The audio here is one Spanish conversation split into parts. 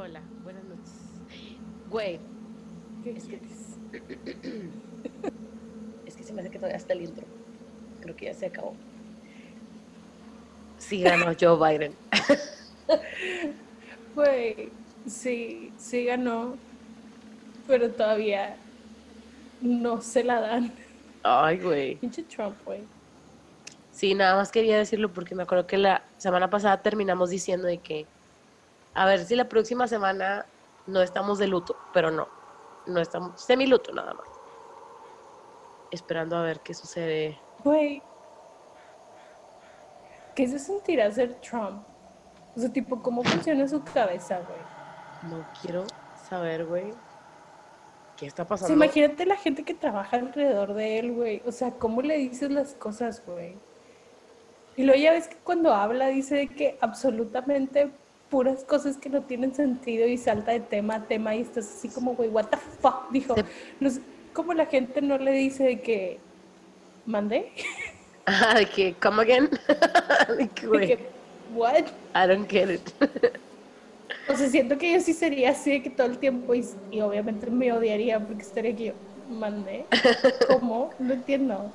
Hola, buenas noches. Güey, ¿Qué Es que- es que se me hace que todavía está el intro. Creo que ya se acabó. Sí ganó Joe Biden. Güey, sí, sí ganó, pero todavía no se la dan. Ay, güey. Pinche Trump, güey. Sí, nada más quería decirlo porque me acuerdo que la semana pasada terminamos diciendo de que a ver si la próxima semana no estamos de luto, pero no, no estamos semi luto nada más. Esperando a ver qué sucede. Güey, ¿qué se sentirá ser Trump? O sea, tipo, ¿cómo funciona su cabeza, güey? No quiero saber, güey, qué está O pasando. sea, imagínate la gente que trabaja alrededor de él, güey. O sea, ¿cómo le dices las cosas, güey? Y luego ya ves que cuando habla dice que absolutamente puras cosas que no tienen sentido y salta de tema a tema y estás así como, güey, what the fuck, dijo. No sé, ¿Cómo la gente no le dice de que mandé? Ah, de que, come again. de que, De güey, que, what? I don't get it. O sea, siento que yo sí sería así de que todo el tiempo y, y obviamente me odiaría porque estaría que yo mandé. ¿Cómo? No entiendo.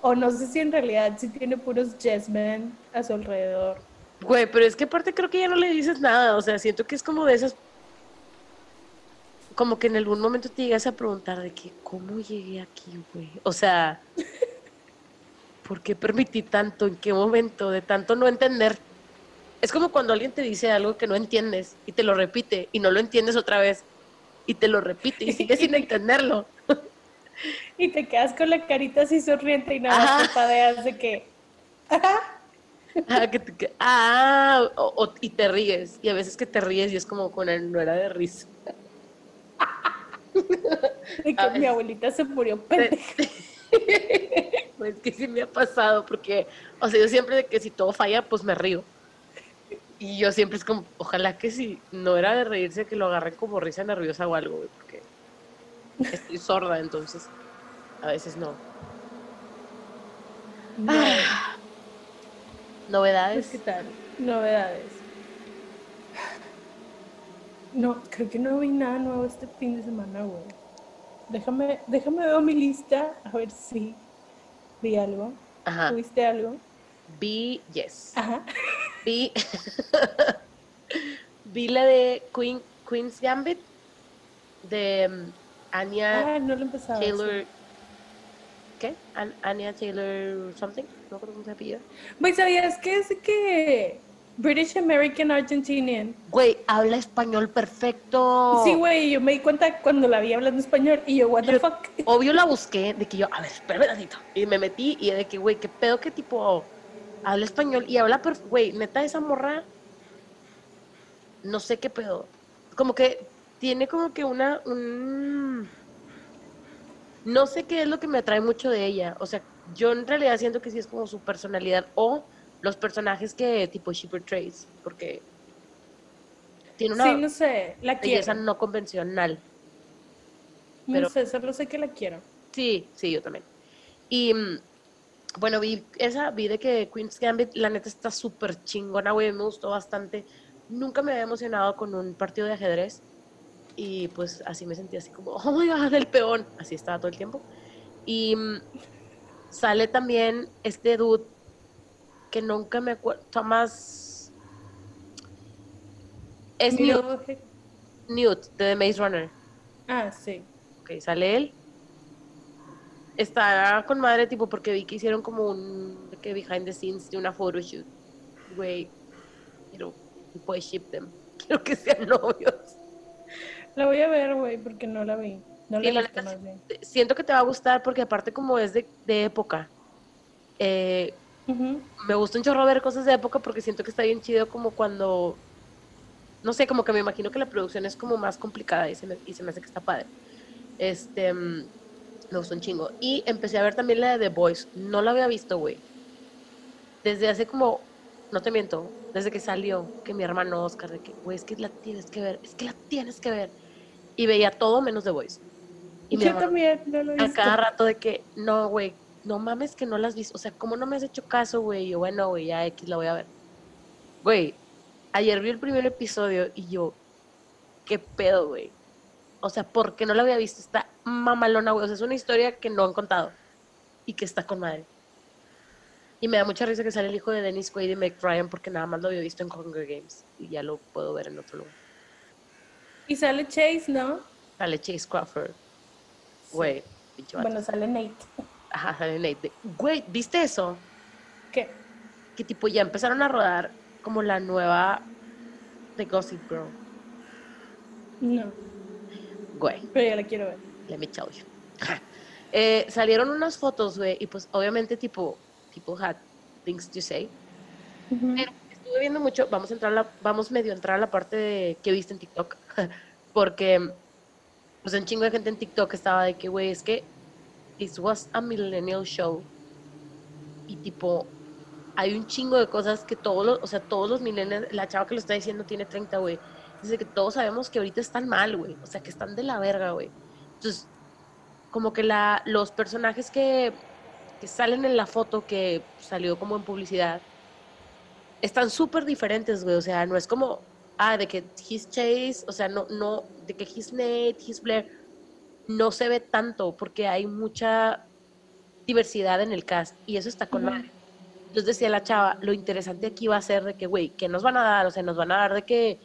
O no sé si en realidad sí tiene puros yes men a su alrededor. Güey, pero es que aparte creo que ya no le dices nada, o sea, siento que es como de esas, como que en algún momento te llegas a preguntar de que, ¿cómo llegué aquí, güey? O sea, ¿por qué permití tanto? ¿En qué momento? De tanto no entender. Es como cuando alguien te dice algo que no entiendes y te lo repite y no lo entiendes otra vez y te lo repite y sigues sin entenderlo. Y te quedas con la carita así sonriente y nada más Ajá. parpadeas de que. Ah, que ah, o- o- y te ríes y a veces que te ríes y es como con el no era de risa. De que mi abuelita se murió pendeja. Pues que sí me ha pasado, porque, o sea, yo siempre de que si todo falla, pues me río. Y yo siempre es como, ojalá que si no era de reírse, que lo agarren como risa nerviosa o algo, güey, porque estoy sorda, entonces a veces no. No, Ah, Novedades. ¿qué tal? Novedades. No, creo que no vi nada nuevo este fin de semana, güey. Déjame, déjame ver mi lista a ver si vi algo. Ajá. ¿Tuviste algo? Vi, yes. Ajá. Vi, vi la de Queen, Queen's Gambit, de um, Anya Ah, no lo empezaba. sí. Taylor. ¿Qué? An- Anya Taylor something. No creo cómo se apellida. Güey, ¿sabías que es que British American Argentinian? Güey, habla español perfecto. Sí, güey, yo me di cuenta cuando la vi hablando español y yo, what the Yo- fuck. Obvio la busqué, de que yo, a ver, espérame tantito. Y me metí y de que, güey, qué pedo que tipo habla español y habla perfecto. Güey, neta, esa morra, no sé qué pedo. Como que tiene como que una, un... No sé qué es lo que me atrae mucho de ella. O sea, yo en realidad siento que sí es como su personalidad o los personajes que tipo she portrays, porque tiene una Sí, no sé, la belleza quiero. no convencional. No sé, solo sé que la quiero. Sí, sí, yo también. Y mm, bueno, vi esa, vi de que Queen's Gambit, la neta está súper chingona, güey, me gustó bastante. Nunca me había emocionado con un partido de ajedrez y pues así me sentí así como, oh my god, el peón. Así estaba todo el tiempo. Y mm, sale también este dude que nunca me acuerdo, Thomas... Es Newt, Newt, de The Maze Runner. Ah, sí. Ok, sale él. Está con madre, tipo, porque vi que hicieron como un que behind the scenes de una photoshoot. Güey, quiero, puedes ship them. Quiero que sean novios. La voy a ver, güey, porque no la vi. No Sí, la la he visto neta más bien. Siento que te va a gustar porque aparte como es de, de época. eh, me gusta un chorro ver cosas de época porque siento que está bien chido como cuando, no sé, como que me imagino que la producción es como más complicada y se me, y se me hace que está padre. Este, mm, me gustó un chingo. Y empecé a ver también la de The Boys. No la había visto, güey. Desde hace como, no te miento, desde que salió, que mi hermano Oscar, de que, güey, es que la tienes que ver, es que la tienes que ver. Y veía todo menos The Boys. Y Yo también no lo he a cada rato de que, no, güey, no mames que no las has visto. O sea, ¿cómo no me has hecho caso, güey? Yo, bueno, güey, ya X la voy a ver. Güey, ayer vi el primer episodio y yo, qué pedo, güey. O sea, ¿por qué no la había visto? Está mamalona, güey. O sea, es una historia que no han contado y que está con madre. Y me da mucha risa que sale el hijo de Dennis Quaid y Meg Ryan porque nada más lo había visto en Hunger Games y ya lo puedo ver en otro lugar. Y sale Chase, ¿no? Sale Chase Crawford. Güey. Bueno, sale Nate. Ajá, sale Nate. Güey, ¿viste eso? ¿Qué? Que tipo ya empezaron a rodar como la nueva de Gossip Girl. No, Güey, pero ya la quiero ver. let me tell you. Eh, salieron unas fotos, güey, y pues obviamente tipo, people had things to say. Pero estuve viendo mucho, vamos a entrar a la, vamos medio entrar a la parte de que viste en TikTok, porque pues un chingo de gente en TikTok estaba de que, güey, es que this was a millennial show y tipo hay un chingo de cosas que todos los, o sea, todos los millennials, la chava que lo está diciendo tiene 30, güey, dice que todos sabemos que ahorita están mal, güey, o sea, que están de la verga, güey. Entonces, como que la, los personajes que, que salen en la foto que salió como en publicidad, están súper diferentes, güey. O sea, no es como, ah, de que he's Chase, o sea, no, no, de que he's Nate, he's Blair, no se ve tanto porque hay mucha diversidad en el cast y eso está con madre. Entonces decía la chava, lo interesante aquí va a ser de que, güey, ¿qué nos van a dar? O sea, nos van a dar de que,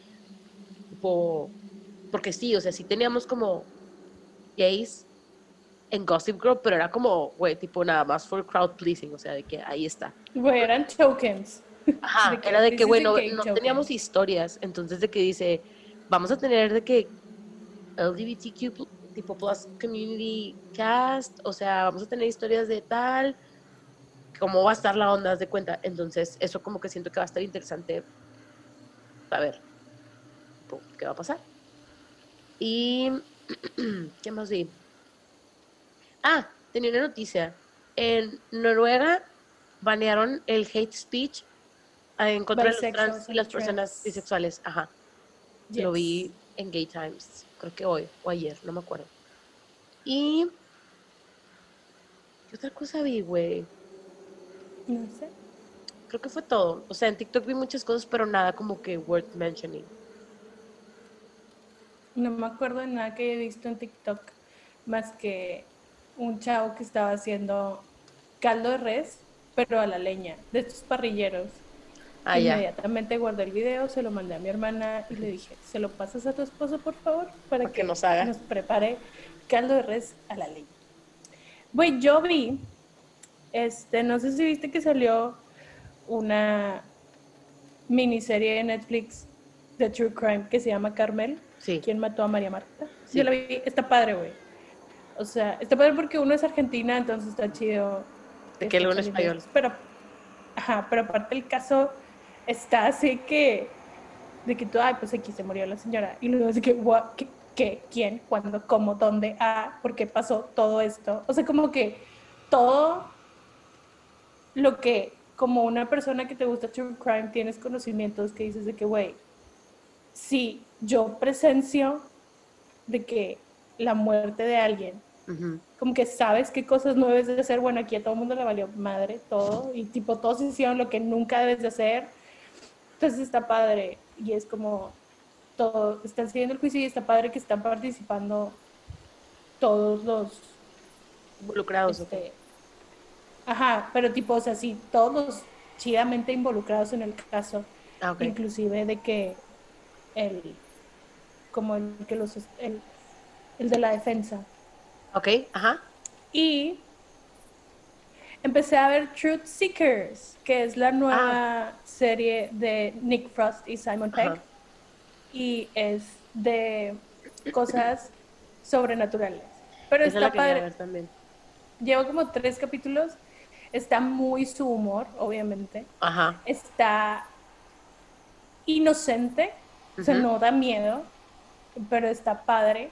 tipo, porque sí, o sea, sí teníamos como gays en Gossip Girl, pero era como, güey, tipo nada más for crowd pleasing, o sea, de que ahí está. Güey, eran tokens. Ajá, De que era de que, bueno, a no teníamos historias, entonces de que dice, vamos a tener de que LGBTQ tipo plus community cast, o sea, vamos a tener historias de tal, cómo va a estar la onda, de cuenta. Entonces, eso como que siento que va a estar interesante saber tipo, qué va a pasar. Y, ¿qué más vi? Ah, tenía una noticia. En Noruega banearon el hate speech en contra de los trans y las personas bisexuales. Ajá. Yes. Lo vi en Gay Times, creo que hoy o ayer, no me acuerdo. Y. ¿Qué otra cosa vi, güey? No sé. Creo que fue todo. O sea, en TikTok vi muchas cosas, pero nada como que worth mentioning. No me acuerdo de nada que he visto en TikTok más que un chavo que estaba haciendo caldo de res, pero a la leña, de estos parrilleros. Ah, ya. Inmediatamente guardé el video, se lo mandé a mi hermana y le dije, ¿se lo pasas a tu esposo, por favor? Para Para que nos haga. nos prepare caldo de res a la leña. Güey, yo vi, este, no sé si viste que salió una miniserie de Netflix de True Crime que se llama Carmel. Sí. ¿Quién mató a María Marta? Sí. Yo la vi, está padre, güey. O sea, está padre porque uno es argentina, entonces está chido. De que uno es español. Pero, ajá, pero aparte el caso está así que, de que tú, ay, pues aquí se murió la señora. Y luego así que, "Gua- ¿qué? ¿Qué? ¿Quién? ¿Cuándo? ¿Cómo? ¿Dónde? Ah, ¿por qué pasó todo esto? O sea, como que todo lo que, como una persona que te gusta True Crime, tienes conocimientos que dices de que, güey, si yo presencio de que la muerte de alguien, como que sabes qué cosas no debes de hacer, bueno, aquí a todo el mundo le valió madre todo, y tipo, todos hicieron lo que nunca debes de hacer, entonces está padre, y es como, todo, están siguiendo el juicio y está padre que están participando todos los Involucrados. este, ajá, pero tipo, o sea, sí, todos los chidamente involucrados en el caso, Ah, inclusive de que el, como el que los, el, el de la defensa. Ok, ajá. Y empecé a ver Truth Seekers, que es la nueva serie de Nick Frost y Simon Pegg, Ajá. y es de cosas sobrenaturales. Pero Esa está padre. también. Llevo como tres capítulos. Está muy su humor, obviamente. Ajá. Está inocente, o sea, no da miedo, pero está padre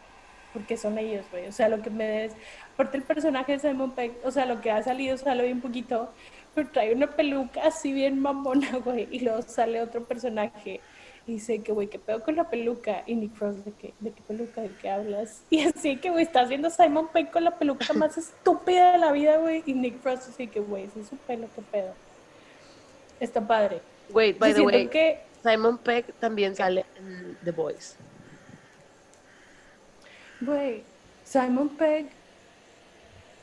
porque son ellos, güey. O sea, lo que me des. Aparte, el personaje de Simon Pegg, o sea, lo que ha salido sale bien poquito, pero trae una peluca así bien mamona, güey. Y luego sale otro personaje y dice que, güey, ¿qué pedo con la peluca? Y Nick Frost, ¿de qué, de qué peluca? ¿De qué hablas? Y así que, güey, estás viendo a Simon Pegg con la peluca más estúpida de la vida, güey. Y Nick Frost, así que, güey, ese es su pelo, qué pedo. Está padre. Wait, by the way, que Simon Peck también sale en The Boys. Güey, Simon Pegg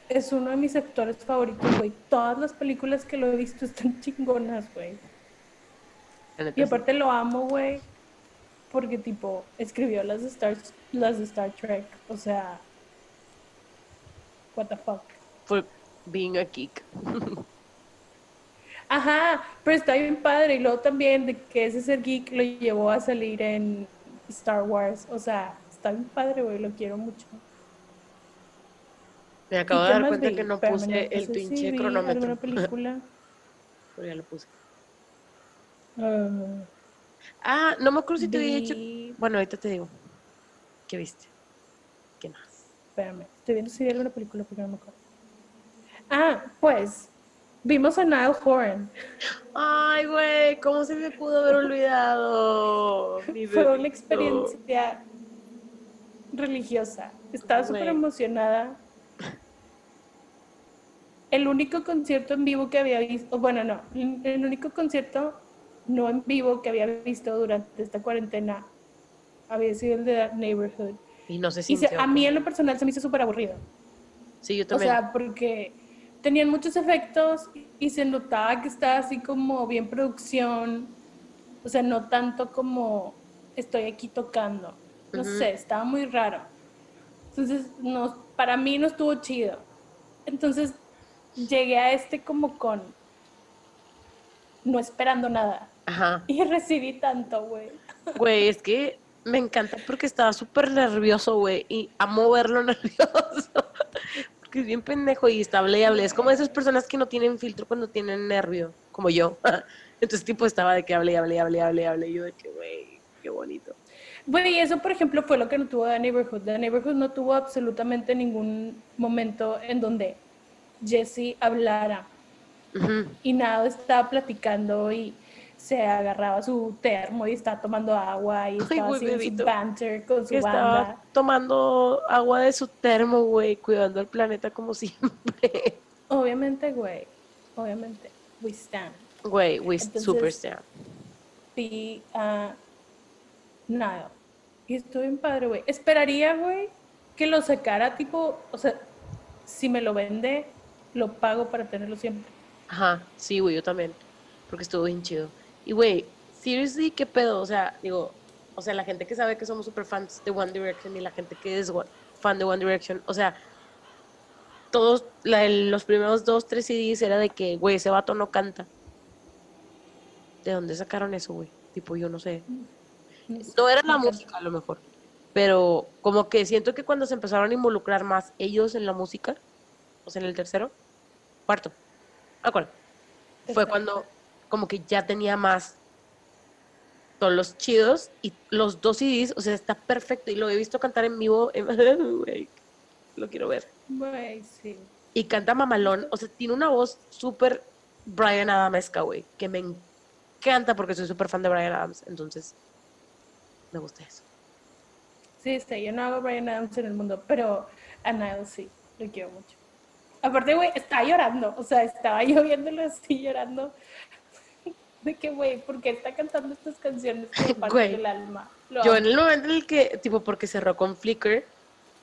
es uno de mis actores favoritos, güey. Todas las películas que lo he visto están chingonas, güey. Y aparte lo amo, güey, porque tipo escribió las de Star, las de Star Trek, o sea, what the fuck. For being a geek. Ajá, pero está bien padre y luego también de que ese ser geek lo llevó a salir en Star Wars, o sea, está bien padre, güey, lo quiero mucho. Me acabo ¿Y de dar cuenta vi? que no puse no el pinche sí, cronómetro. alguna película. Pero ya lo puse. Ah, Ah, no me acuerdo si te había dicho. vi- Bueno, ahorita te digo. ¿Qué viste? ¿Qué más? Espérame, estoy viendo si vi alguna película porque no me acuerdo. Ah, pues, vimos a Niall Horan. Ay, güey, ¿cómo se me pudo haber olvidado? Fue una experiencia religiosa. Estaba súper emocionada. El único concierto en vivo que había visto, bueno, no, el único concierto no en vivo que había visto durante esta cuarentena había sido el de The Neighborhood. Y no sé si a mí en lo personal se me hizo súper aburrido. Sí, yo O también. sea, porque tenían muchos efectos y se notaba que estaba así como bien producción. O sea, no tanto como estoy aquí tocando. No sé, estaba muy raro. Entonces, no, para mí no estuvo chido. Entonces, llegué a este como con no esperando nada. Ajá. Y recibí tanto, güey. Güey, es que me encanta porque estaba súper nervioso, güey. Y amo verlo nervioso. Porque es bien pendejo y está hable y hable. Es como esas personas que no tienen filtro cuando tienen nervio, como yo. Entonces, tipo, estaba de que hable y hable y hable y hable y hable. Y yo de que, güey, qué bonito. Bueno, y eso, por ejemplo, fue lo que no tuvo The Neighborhood. The Neighborhood no tuvo absolutamente ningún momento en donde Jesse hablara y nada, estaba platicando y se agarraba su termo y estaba tomando agua y estaba güey, haciendo su banter con su estaba banda. tomando agua de su termo, güey, cuidando el planeta como siempre. Obviamente, güey, obviamente, we stand. Güey, we Entonces- super stand. Vi a Nile. Y estuvo bien padre, güey. Esperaría, güey, que lo sacara tipo, o sea, si me lo vende, lo pago para tenerlo siempre. Ajá, sí, güey, yo también. Porque estuvo bien chido. Y, güey, seriously, ¿qué pedo? O sea, digo, o sea, la gente que sabe que somos super fans de One Direction y la gente que es fan de One Direction, o sea, todos, los primeros dos, tres CDs era de que, güey, ese vato no canta. ¿De dónde sacaron eso, güey? Tipo, yo no sé. No era la música, a lo mejor. Pero como que siento que cuando se empezaron a involucrar más ellos en la música, o sea, en el tercero, cuarto. Fue cuando como que ya tenía más todos los chidos y los dos CDs, o sea, está perfecto. Y lo he visto cantar en vivo, en- lo quiero ver. Sí. Y canta mamalón, o sea, tiene una voz súper Brian Adamesca, güey, que me encanta porque soy súper fan de Brian Adams, entonces me gusta eso. Sí, sí, yo no hago Brian Adams en el mundo, pero a Niall sí, lo quiero mucho. Aparte, güey, estaba llorando, o sea, estaba yo viéndolo así llorando. De que, güey, ¿por qué está cantando estas canciones que me parten Güey, el alma? Lo Yo amo. en el momento en el que, tipo, porque cerró con Flickr,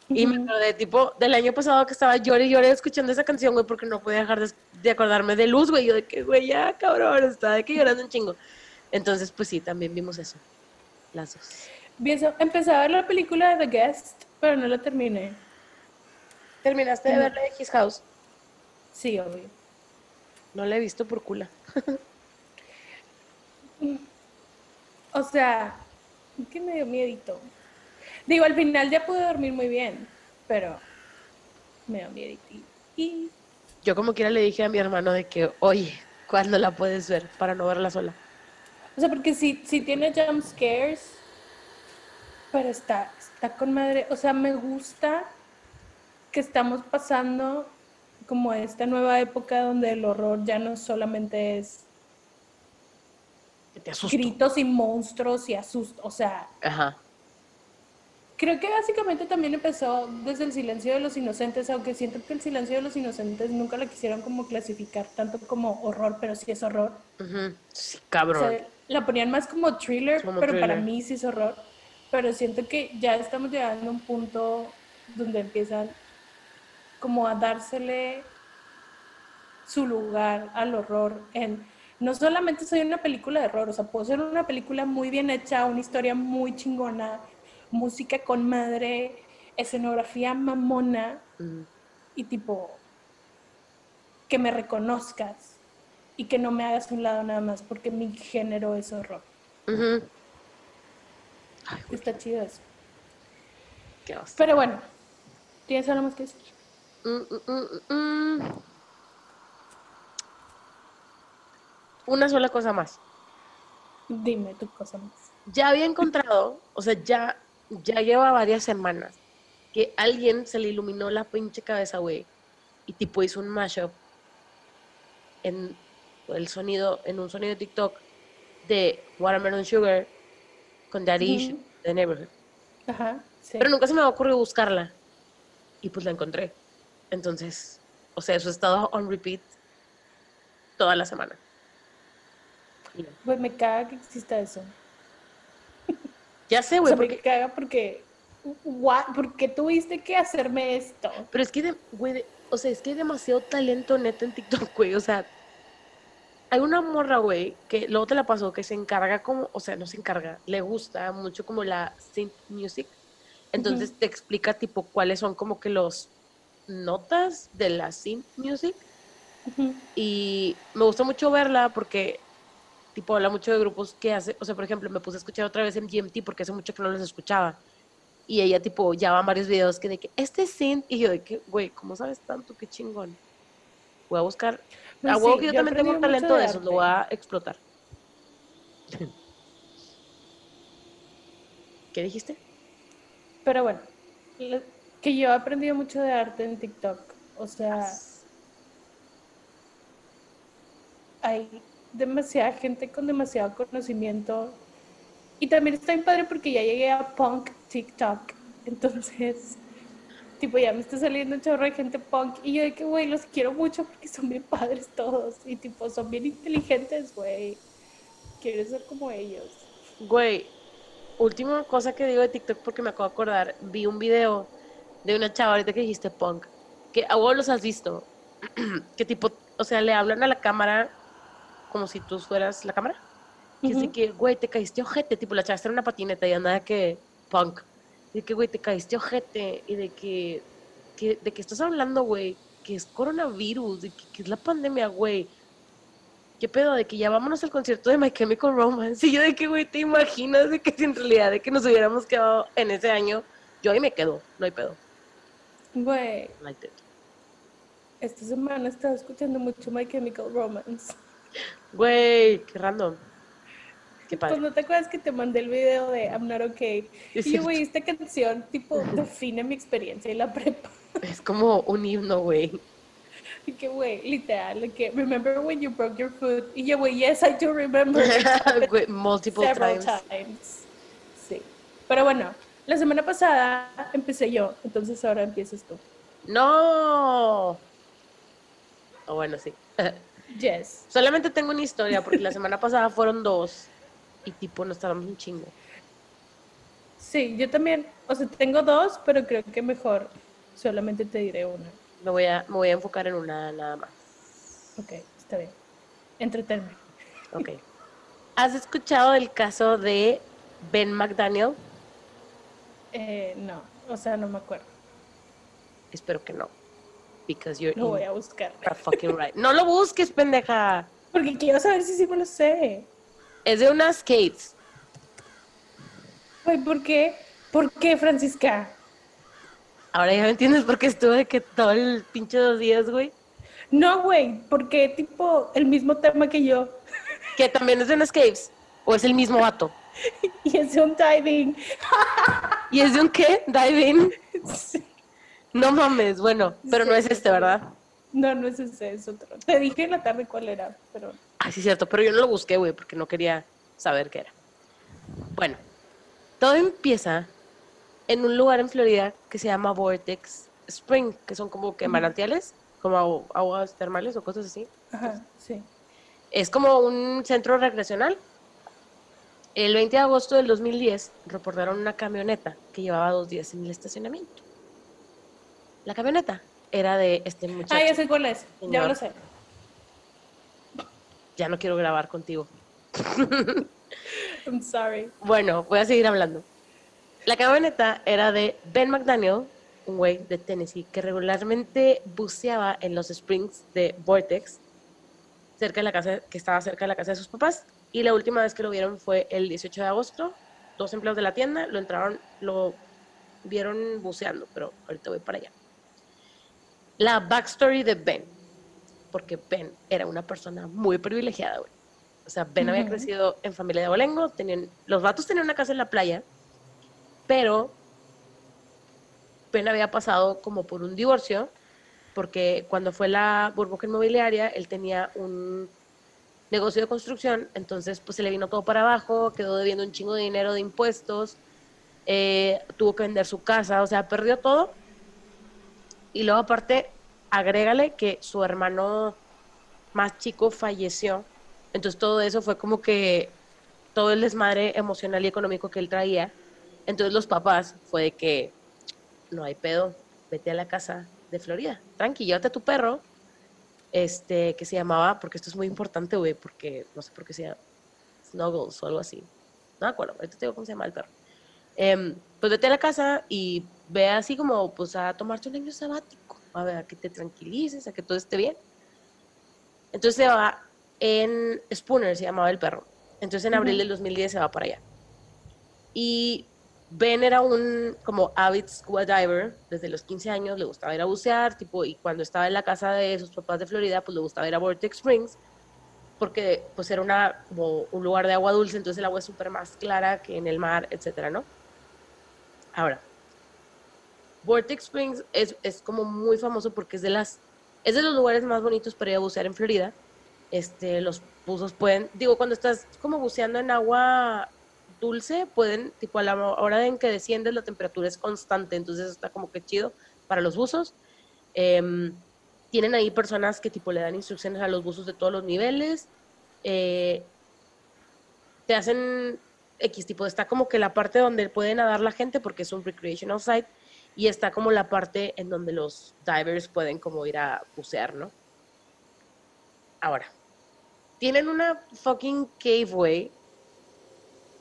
y me acordé, tipo, del año pasado que estaba lloré y lloré escuchando esa canción, güey, porque no podía dejar de, de acordarme de Luz, güey. Yo de que, güey, ya, cabrón, estaba de que llorando un chingo. Entonces, pues sí, también vimos eso. Las dos. Empecé a ver la película de The Guest, pero no la terminé. ¿Terminaste de Ujú. ver la de His House? Sí, obvio. No la he visto por cula. O sea, que me dio miedito. Digo, al final ya pude dormir muy bien, pero me dio miedito. Y Yo como quiera le dije a mi hermano de que, oye, ¿cuándo la puedes ver? Para no verla sola. O sea, porque sí, sí tiene jump scares, pero está, está con madre. O sea, me gusta que estamos pasando como esta nueva época donde el horror ya no solamente es te gritos y monstruos y asusto. O sea, Ajá. creo que básicamente también empezó desde el silencio de los inocentes, aunque siento que el silencio de los inocentes nunca la quisieron como clasificar tanto como horror, pero sí es horror. Ujú. Sí, O cabrón. sea, la ponían más como thriller, Como pero para mí sí es horror. Pero siento que ya estamos llegando a un punto donde empiezan como a dársele su lugar al horror en no solamente soy una película de horror, o sea, puedo ser una película muy bien hecha, una historia muy chingona, música con madre, escenografía mamona Mm. y tipo que me reconozcas y que no me hagas un lado nada más porque mi género es horror. Ay, güey, Está chido eso. qué hostia. Pero bueno, ¿tienes algo más que decir? Mm, mm, mm. Una sola cosa más. Dime tu cosa más. Ya había encontrado, o sea, ya, ya lleva varias semanas que alguien se le iluminó la pinche cabeza, güey, y tipo hizo un mashup en el sonido, en un sonido de TikTok de Watermelon Sugar con Daddy Issues Ujú. de Neighborhood. Ajá, sí. Pero nunca se me ha ocurrido buscarla. Y pues la encontré. Entonces, o sea, eso ha estado on repeat toda la semana. Pues me caga que exista eso. Ya sé, O güey, sea, me porque- caga porque... What? ¿Por qué tuviste que hacerme esto? pero es que, güey, o sea, es que hay demasiado talento neta en TikTok, güey. O sea, hay una morra, güey, que luego te la pasó, que se encarga como, o sea, no se encarga, le gusta mucho como la synth music. Entonces te explica tipo cuáles son como que los notas de la synth music. Ujú. Y me gusta mucho verla porque, tipo, habla mucho de grupos que hace, o sea, por ejemplo, me puse a escuchar otra vez en GMT porque hace mucho que no los escuchaba. Y ella, tipo, ya van varios videos que de que, este es synth, y yo de que, güey, ¿cómo sabes tanto? Qué chingón. Voy a buscar, Pues a huevo sí, que yo yo también tengo un talento de de eso, lo voy a explotar. ¿Qué dijiste? Pero bueno, que yo he aprendido mucho de arte en TikTok. O sea, hay demasiada gente con demasiado conocimiento. Y también está bien padre porque ya llegué a punk TikTok. Entonces, tipo, ya me está saliendo un chorro de gente punk. Y yo de que, güey, los quiero mucho porque son bien padres todos. Y tipo, son bien inteligentes, güey. Quiero ser como ellos. Güey, última cosa que digo de TikTok porque me acabo de acordar, vi un video de una chava ahorita que dijiste punk, que a vos los has visto, que tipo, o sea, le hablan a la cámara como si tú fueras la cámara. Que dice Ujú. que, güey, te caíste ojete, tipo, la chava está en una patineta y anda de que punk. De que, güey, te caíste ojete y de que, que de que estás hablando, güey, que es coronavirus, de que, que es la pandemia, güey. ¿Qué pedo? De que ya vámonos al concierto de My Chemical Romance. Y yo de que, güey, ¿te imaginas de que si en realidad de que nos hubiéramos quedado en ese año? Yo ahí me quedo, no hay pedo. Güey, Like esta semana estaba escuchando mucho My Chemical Romance. Güey, qué random. Qué Pues padre. no te acuerdas que te mandé el video de I'm Not Okay. Es y yo, güey, esta canción, tipo, define mi experiencia en la prepa. Es como un himno, güey. Que, güey, literal, que, remember when you broke your foot? Y yo, güey, yes, I do remember. It Multiple times. times. Sí. Pero bueno, la semana pasada empecé yo, entonces ahora empiezas tú. No. O bueno, sí. Yes. Solamente tengo una historia porque la semana pasada fueron dos y tipo nos tardamos un chingo. Sí, yo también, o sea, tengo dos, pero creo que mejor solamente te diré una. Me voy a, me voy a enfocar en una nada más. Ok, está bien. Entretenme. Ok. ¿Has escuchado del caso de Ben McDaniel? Eh, no, o sea, no me acuerdo. Espero que no. Because you're Lo voy a buscar. fucking right. No lo busques, pendeja. Porque quiero saber si sí me lo sé. Es de unas skates. Güey, ¿por qué? ¿Por qué, Francisca? Ahora ya me entiendes por qué estuve de que todo el pinche dos días, güey. No, güey, porque tipo el mismo tema que yo. Que también es de unas skates. O es el mismo vato. Y es un diving. ¿Y es de un qué? Diving. Sí. No mames, bueno, pero no es este, ¿verdad? No, no es ese, es otro. Te dije en la tarde cuál era, pero Ah, sí, cierto, pero yo no lo busqué, güey, porque no quería saber qué era. Bueno, todo empieza en un lugar en Florida que se llama Vortex Spring, que son como que manantiales, como agu- aguas termales o cosas así. ajá, sí. Es como un centro recreacional. El 20 de agosto del 2010 reportaron una camioneta que llevaba dos días en el estacionamiento. La camioneta era de este muchacho. Ah, ya sé cuál es. Ya lo sé. Ya no quiero grabar contigo. I'm sorry. Bueno, voy a seguir hablando. La camioneta era de Ben McDaniel, un güey de Tennessee, que regularmente buceaba en los springs de Vortex, cerca de la casa, que estaba cerca de la casa de sus papás. Y la última vez que lo vieron fue el 18 de agosto. Dos empleados de la tienda lo entraron, lo vieron buceando, pero ahorita voy para allá. La backstory de Ben, porque Ben era una persona muy privilegiada, güey. O sea, Ben había crecido en familia de abolengo, tenían, los vatos tenían una casa en la playa, pero Ben había pasado como por un divorcio, porque cuando fue la burbuja inmobiliaria, él tenía un negocio de construcción, entonces pues se le vino todo para abajo, quedó debiendo un chingo de dinero de impuestos, eh, tuvo que vender su casa, o sea, perdió todo. Y luego aparte, agrégale que su hermano más chico falleció. Entonces todo eso fue como que todo el desmadre emocional y económico que él traía. Entonces los papás fue de que no hay pedo, vete a la casa de Florida, tranqui, llévate a tu perro, este, que se llamaba, porque esto es muy importante, güey, porque no sé por qué se llama Snuggles o algo así. No me acuerdo, ahorita te digo cómo se llama el perro. Em, pues vete a la casa y ve así como, pues a tomarte un año sabático, a ver, a que te tranquilices, a que todo esté bien. Entonces se va en Spooner, se llamaba el perro. Entonces en abril Ujú. del 2010 se va para allá. Y Ben era un como avid scuba diver desde los 15 años, le gustaba ir a bucear, tipo, y cuando estaba en la casa de sus papás de Florida, pues le gustaba ir a Vortex Springs, porque pues era una, como un lugar de agua dulce, entonces el agua es súper más clara que en el mar, etcétera, ¿no? Ahora, Vortex Springs es, es como muy famoso porque es de las, es de los lugares más bonitos para ir a bucear en Florida. Este, los buzos pueden, digo, cuando estás como buceando en agua dulce, pueden, tipo a la hora en que desciendes la temperatura es constante, entonces está como que chido para los buzos. Em, tienen ahí personas que tipo le dan instrucciones a los buzos de todos los niveles. eh, te hacen X tipo, está como que la parte donde puede nadar la gente porque es un recreational site y está como la parte en donde los divers pueden como ir a bucear, ¿no? Ahora, tienen una fucking caveway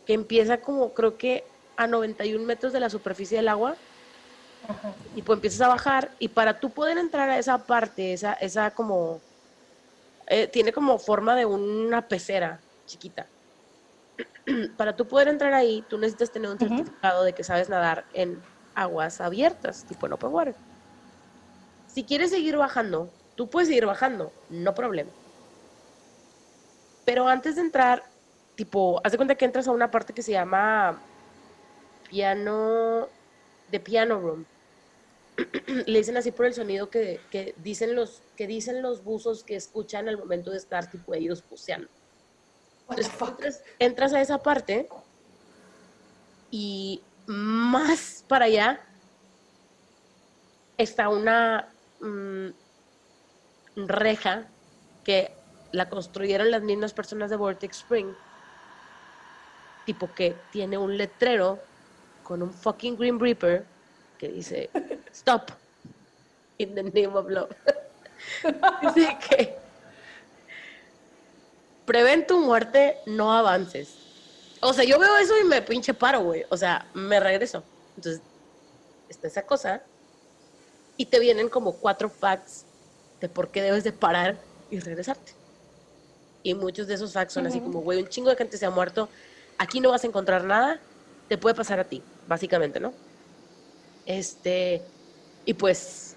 que empieza como creo que a 91 metros de la superficie del agua Ajá. y pues empiezas a bajar y para tú poder entrar a esa parte, esa, esa como, eh, tiene como forma de una pecera chiquita. para tú poder entrar ahí, tú necesitas tener un certificado de que sabes nadar en aguas abiertas, tipo en open water. Si quieres seguir bajando, tú puedes seguir bajando, no problema. Pero antes de entrar, tipo, haz de cuenta que entras a una parte que se llama piano, de piano room. Le dicen así por el sonido que, que dicen los, que dicen los buzos que escuchan al momento de estar, tipo, ellos buceando. Entonces, entras a esa parte y más para allá está una mm, reja que la construyeron las mismas personas de Vortex Spring, tipo que tiene un letrero con un fucking Green Reaper que dice Stop in the name of love. dice que prevén tu muerte, no avances. O sea, yo veo eso y me pinche paro, güey. O sea, me regreso. Entonces, está esa cosa. Y te vienen como cuatro facts de por qué debes de parar y regresarte. Y muchos de esos facts son así como, güey, un chingo de gente se ha muerto. Aquí no vas a encontrar nada. Te puede pasar a ti, básicamente, ¿no? Este, y pues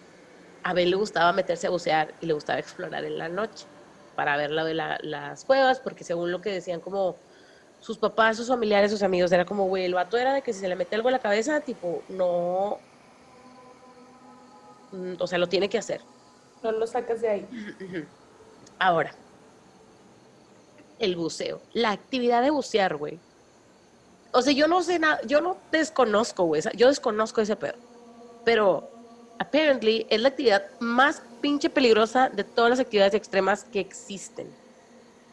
a Ben le gustaba meterse a bucear y le gustaba explorar en la noche para ver de la- las cuevas, porque según lo que decían como sus papás, sus familiares, sus amigos, era como, güey, el vato era de que si se le mete algo en la cabeza, tipo, no, mm, o sea, lo tiene que hacer. No lo sacas de ahí. Ahora, el buceo, la actividad de bucear, güey. O sea, yo no sé nada, yo no desconozco, güey, yo desconozco ese pedo. Pero, apparently, es la actividad más pinche peligrosa de todas las actividades extremas que existen.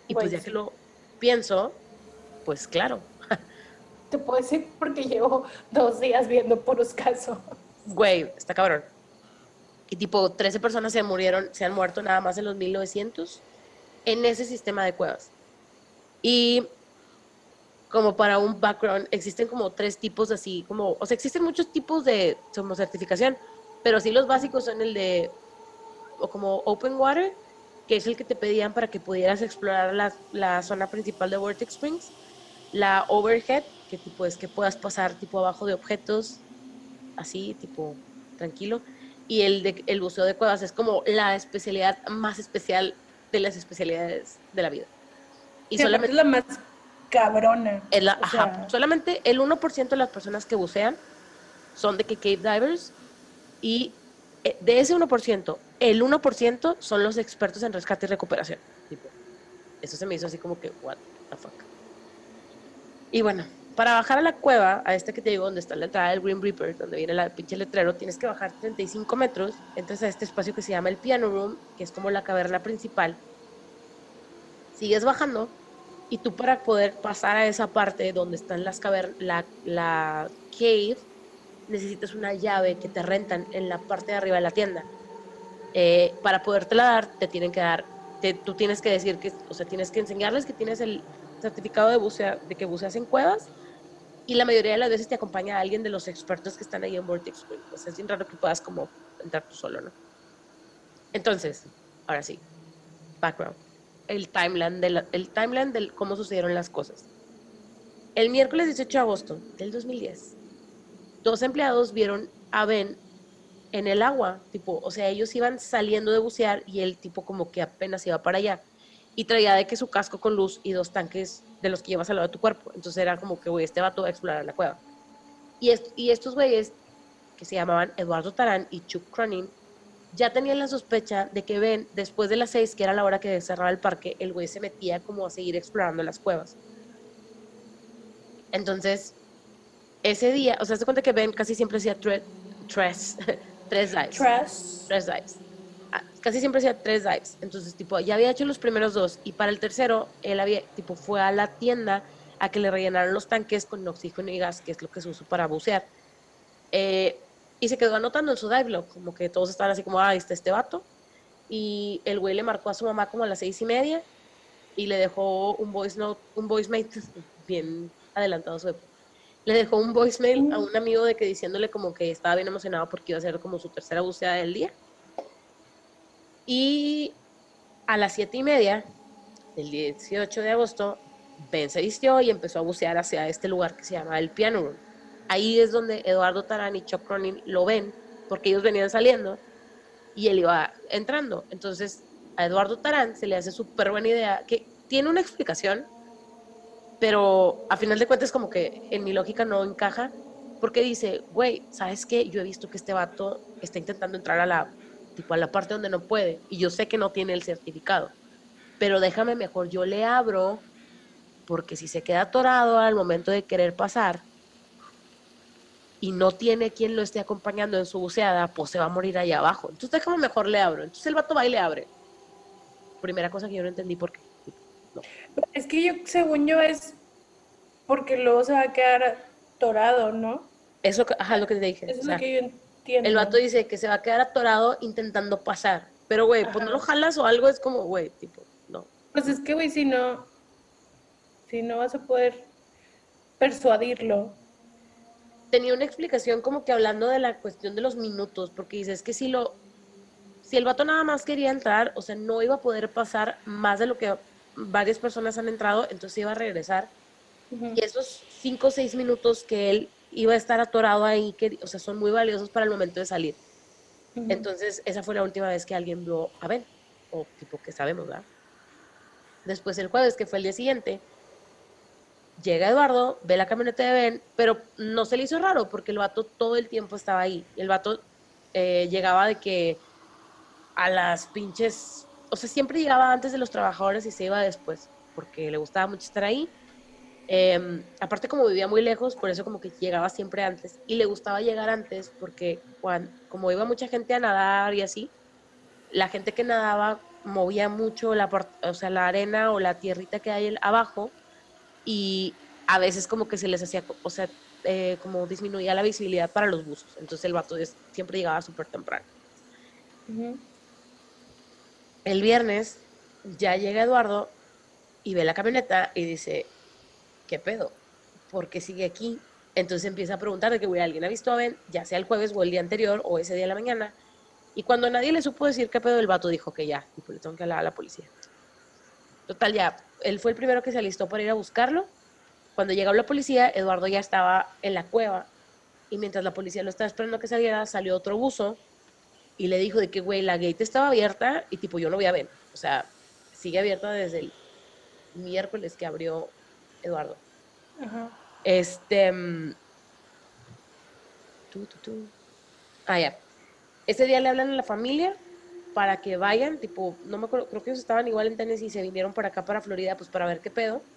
Y pues Pues ya sí. que lo pienso, pues claro, Te puedo decir porque llevo dos días viendo puros casos. güey, está cabrón. Y tipo, 13 personas se murieron, se han muerto nada más en los 1900 en ese sistema de cuevas. Y como para un background, existen como tres tipos así, como, o sea, existen muchos tipos de como certificación, pero sí los básicos son el de, o como Open Water, que es el que te pedían para que pudieras explorar la, la zona principal de Vortex Springs, la Overhead, que tipo es que puedas pasar tipo abajo de objetos, así, tipo tranquilo, y el, de, el buceo de cuevas es como la especialidad más especial de las especialidades de la vida. Y solamente es la más cabrona. ajá, solamente el 1% de las personas que bucean son de que cave divers y eh, de ese 1%, el 1% son los expertos en rescate y recuperación. eso se me hizo así como que, what the fuck. Y bueno, para bajar a la cueva, a este que te digo, donde está la entrada del Green Reaper, donde viene la pinche letrero, tienes que bajar 35 metros, entras a este espacio que se llama el Piano Room, que es como la caverna principal. Sigues bajando y tú para poder pasar a esa parte donde están las cavernas, la, la cave, necesitas una llave que te rentan en la parte de arriba de la tienda. Eh, para podértela dar, te tienen que dar, tú tienes que decir que, o sea, tienes que enseñarles que tienes el certificado de, bucea, de que buceas en cuevas y la mayoría de las veces te acompaña alguien de los expertos que están ahí en Vortex Spring. O sea, es raro que puedas como entrar tú solo, ¿no? Entonces, ahora sí, background. El timeline, de el timeline de cómo sucedieron las cosas. El miércoles 18 de agosto del 2010, dos empleados vieron a Ben en el agua, tipo, o sea, ellos iban saliendo de bucear y el tipo como que apenas iba para allá y traía de que su casco con luz y dos tanques de los que llevas al lado de tu cuerpo. Entonces era como que, güey, este vato va a explorar la cueva. Y, y estos güeyes, que se llamaban Eduardo Tarán y Chuck Cronin, ya tenían la sospecha de que Ben, después de las seis, que era la hora que cerraba el parque, el güey se metía como a seguir explorando las cuevas. Entonces, ese día, o sea, se cuenta que Ben casi siempre hacía tres, tres dives. Tres. Tres dives. Casi siempre hacía tres dives. Entonces, tipo, ya había hecho los primeros dos y para el tercero, él había, tipo, fue a la tienda a que le rellenaran los tanques con oxígeno y gas, que es lo que se usa para bucear. Eh, y se quedó anotando en su dive log, como que todos estaban así como, ah, está este vato. Y el güey le marcó a su mamá como a las seis y media y le dejó un voice note, un voicemail bien adelantado su época le dejó un voicemail a un amigo de que diciéndole como que estaba bien emocionado porque iba a ser como su tercera búsqueda del día. Y a las siete y media del 18 de agosto, Ben se vistió y empezó a bucear hacia este lugar que se llama el Piano Room. Ahí es donde Eduardo Tarán y Chuck Cronin lo ven, porque ellos venían saliendo y él iba entrando. Entonces, a Eduardo Tarán se le hace súper buena idea, que tiene una explicación, pero a final de cuentas como que en mi lógica no encaja, porque dice, güey, ¿sabes qué? Yo he visto que este vato está intentando entrar a la, tipo, a la parte donde no puede, y yo sé que no tiene el certificado, pero déjame mejor, yo le abro, porque si se queda atorado al momento de querer pasar, y no tiene quien lo esté acompañando en su buceada, pues se va a morir allá abajo. Entonces déjame mejor le abro. Entonces el vato va y le abre. Primera cosa que yo no entendí por qué. Es que yo, según yo, es porque luego se va a quedar atorado, ¿no? Eso, ajá, lo que te dije. Eso es lo que yo entiendo. El vato dice que se va a quedar atorado intentando pasar. Pero, güey, pues no lo jalas o algo, es como, güey, tipo, no. Pues es que, güey, si no, si no vas a poder persuadirlo. Tenía una explicación como que hablando de la cuestión de los minutos, porque dice, es que si lo, si el vato nada más quería entrar, o sea, no iba a poder pasar más de lo que varias personas han entrado, entonces iba a regresar. Y esos cinco o seis minutos que él iba a estar atorado ahí, que, o sea, son muy valiosos para el momento de salir. Entonces, esa fue la última vez que alguien vio a Ben, o tipo que sabemos, ¿verdad? Después el jueves, que fue el día siguiente, llega Eduardo, ve la camioneta de Ben, pero no se le hizo raro porque el vato todo el tiempo estaba ahí. El vato eh, llegaba de que a las pinches o sea, siempre llegaba antes de los trabajadores y se iba después, porque le gustaba mucho estar ahí. Em, aparte como vivía muy lejos, por eso como que llegaba siempre antes. Y le gustaba llegar antes porque cuando, como iba mucha gente a nadar y así, la gente que nadaba movía mucho la, o sea, la arena o la tierrita que hay abajo y a veces como que se les hacía, o sea, eh, como disminuía la visibilidad para los buzos. Entonces el vato siempre llegaba súper temprano. El viernes ya llega Eduardo y ve la camioneta y dice, ¿qué pedo? ¿Por qué sigue aquí? Entonces empieza a preguntar de que, güey, ¿alguien ha visto a Ben? Ya sea el jueves o el día anterior o ese día de la mañana. Y cuando nadie le supo decir qué pedo, el vato dijo que ya, y pues le tengo que hablar a la policía. Total, ya, él fue el primero que se alistó para ir a buscarlo. Cuando llegó la policía, Eduardo ya estaba en la cueva y mientras la policía lo estaba esperando que saliera, salió otro buzo y le dijo de que, güey, la gate estaba abierta y tipo, yo no voy a ver. O sea, sigue abierta desde el miércoles que abrió Eduardo. Ajá. Este. mm, tú, tú, tú. Ah, ya. Ese día le hablan a la familia para que vayan, tipo, no me acuerdo, creo que ellos estaban igual en Tennessee y se vinieron para acá, para Florida, pues para ver qué pedo.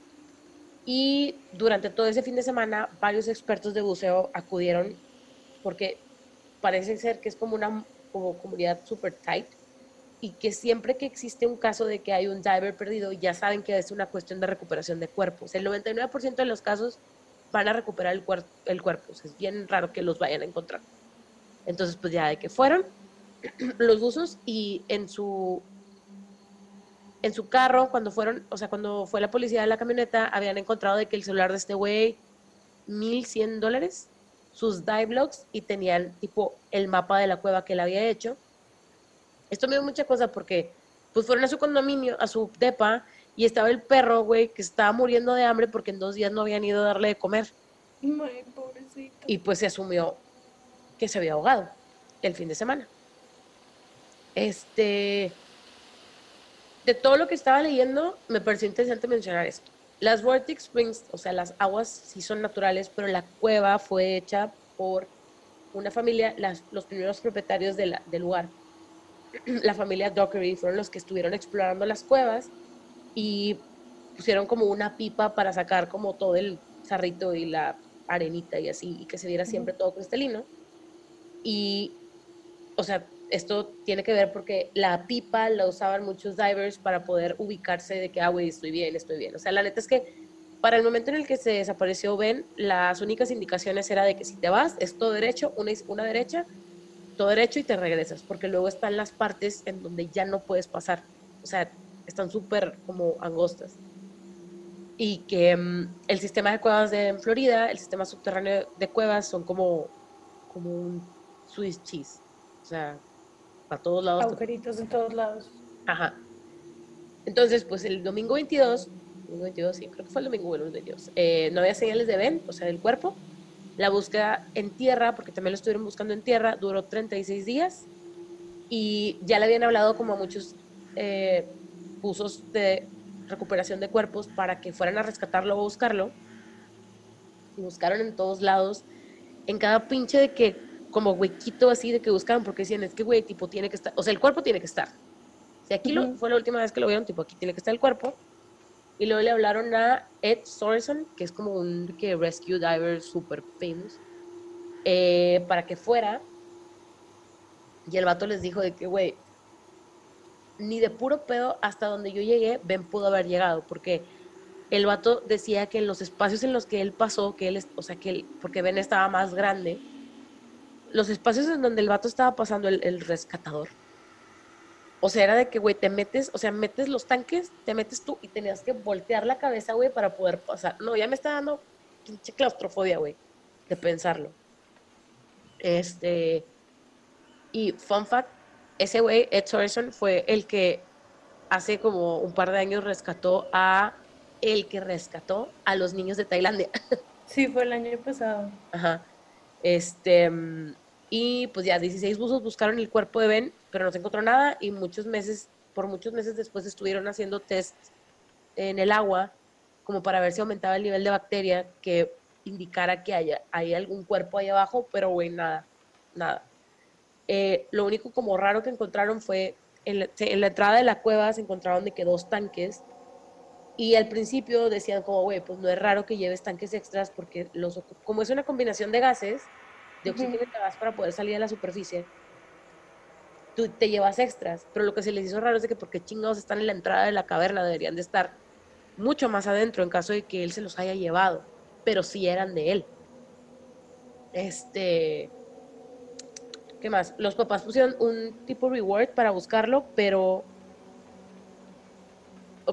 Y durante todo ese fin de semana, varios expertos de buceo acudieron porque parece ser que es como una como comunidad super tight y que siempre que existe un caso de que hay un diver perdido, ya saben que es una cuestión de recuperación de cuerpos. El 99% de los casos van a recuperar el, cuer- el cuerpo. O sea, es bien raro que los vayan a encontrar. Entonces, pues ya de que fueron los buzos y en su en su carro, cuando fueron, o sea, cuando fue la policía de la camioneta, habían encontrado de que el celular de este güey, 1100 dólares, sus dive logs y tenían tipo el mapa de la cueva que él había hecho. Esto me dio mucha cosa porque pues fueron a su condominio, a su depa, y estaba el perro, güey, que estaba muriendo de hambre porque en dos días no habían ido a darle de comer. Ay, pobrecito. Y pues se asumió que se había ahogado el fin de semana. Este, de todo lo que estaba leyendo, me pareció interesante mencionar esto. Las Vortex Springs, o sea, las aguas sí son naturales, pero la cueva fue hecha por una familia, las- los primeros propietarios de la- del lugar. La familia Dockery fueron los que estuvieron explorando las cuevas y pusieron como una pipa para sacar como todo el sarrito y la arenita y así, y que se viera siempre todo cristalino. Y, o sea, esto tiene que ver porque la pipa la usaban muchos divers para poder ubicarse de que, ah, güey, estoy bien, estoy bien. O sea, la neta es que para el momento en el que se desapareció Ben, las únicas indicaciones era de que si te vas, es todo derecho, una, una derecha, todo derecho y te regresas, porque luego están las partes en donde ya no puedes pasar. O sea, están súper como angostas. Y que mm, el sistema de cuevas de en Florida, el sistema subterráneo de cuevas son como, como un Swiss cheese. O sea, a todos lados. Agujeritos en todos lados. Ajá. Entonces, pues el domingo 22, domingo 22, sí, creo que fue el domingo bueno, el 22, eh, no había señales de Ben, o sea, del cuerpo. La búsqueda en tierra, porque también lo estuvieron buscando en tierra, duró 36 días y ya le habían hablado como a muchos eh, buzos de recuperación de cuerpos para que fueran a rescatarlo o buscarlo. Y buscaron en todos lados, en cada pinche de que, como huequito así de que buscaron, porque decían, es que, güey, tipo, tiene que estar, o sea, el cuerpo tiene que estar. Si aquí lo, fue la última vez que lo vieron, tipo, aquí tiene que estar el cuerpo. Y luego le hablaron a Ed Sorensen, que es como un que rescue diver super famous, eh, para que fuera. Y el vato les dijo de que, güey, ni de puro pedo hasta donde yo llegué, Ben pudo haber llegado, porque el vato decía que en los espacios en los que él pasó, que él, o sea, que porque Ben estaba más grande, los espacios en donde el vato estaba pasando, el, el rescatador, o sea, era de que, güey, te metes, o sea, metes los tanques, te metes tú y tenías que voltear la cabeza, güey, para poder pasar. No, ya me está dando pinche claustrofobia, güey, de pensarlo. Este, y fun fact, ese güey, Ed Sorensen, fue el que hace como un par de años rescató a el que rescató a los niños de Tailandia. Sí, fue el año pasado. Ajá. Este, y pues ya 16 buzos buscaron el cuerpo de Ben, pero no se encontró nada y muchos meses, por muchos meses después estuvieron haciendo test en el agua como para ver si aumentaba el nivel de bacteria que indicara que haya, hay algún cuerpo ahí abajo, pero güey, nada, nada. Eh, lo único como raro que encontraron fue en la, en la entrada de la cueva se encontraron de que dos tanques y al principio decían como, güey, pues no es raro que lleves tanques extras porque los, como es una combinación de gases, de oxígeno y de gas para poder salir a la superficie, tú te llevas extras. Pero lo que se les hizo raro es que porque chingados están en la entrada de la caverna, deberían de estar mucho más adentro en caso de que él se los haya llevado, pero sí eran de él. Este... ¿Qué más? Los papás pusieron un tipo reward para buscarlo, pero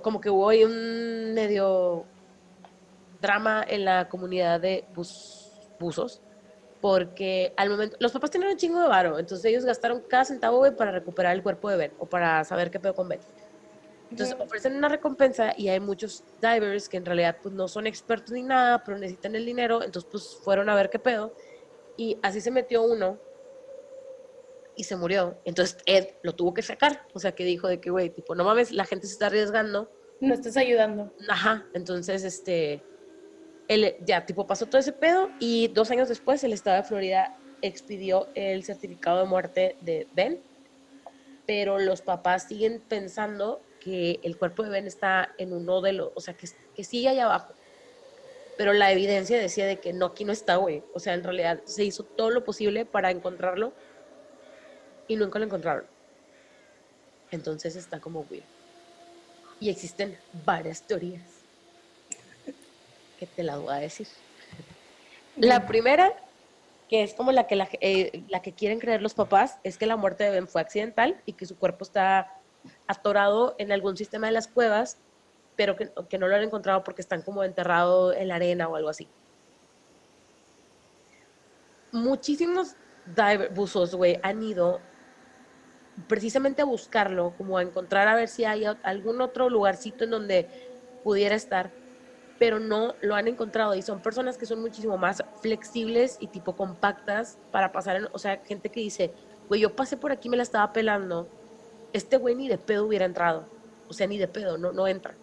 como que hubo ahí un medio drama en la comunidad de bus, buzos, porque al momento, los papás tenían un chingo de varo, entonces ellos gastaron cada centavo, para recuperar el cuerpo de Ben o para saber qué pedo con Ben. Entonces ofrecen una recompensa y hay muchos divers que en realidad pues no son expertos ni nada, pero necesitan el dinero, entonces pues fueron a ver qué pedo y así se metió uno y se murió. Entonces Ed lo tuvo que sacar, o sea que dijo de que, güey, tipo, no mames, la gente se está arriesgando. No estás ayudando. Ajá, entonces este, ya tipo pasó todo ese pedo y dos años después el estado de Florida expidió el certificado de muerte de Ben, pero los papás siguen pensando que el cuerpo de Ben está en uno de los, o sea, que, que sigue allá abajo. Pero la evidencia decía de que no, aquí no está, güey. O sea, en realidad se hizo todo lo posible para encontrarlo y nunca lo encontraron. Entonces está como weird. Y existen varias teorías que te la voy a decir. La primera, que es como la que, la, eh, la que quieren creer los papás, es que la muerte de Ben fue accidental y que su cuerpo está atorado en algún sistema de las cuevas, pero que, no lo han encontrado porque están como enterrados en la arena o algo así. Muchísimos diver, buzos, güey, han ido precisamente a buscarlo, como a encontrar a ver si hay algún otro lugarcito en donde pudiera estar, pero no lo han encontrado y son personas que son muchísimo más flexibles y tipo compactas para pasar, en, o sea, gente que dice, güey, yo pasé por aquí, me la estaba pelando, este güey ni de pedo hubiera entrado. O sea, ni de pedo, no, no entra.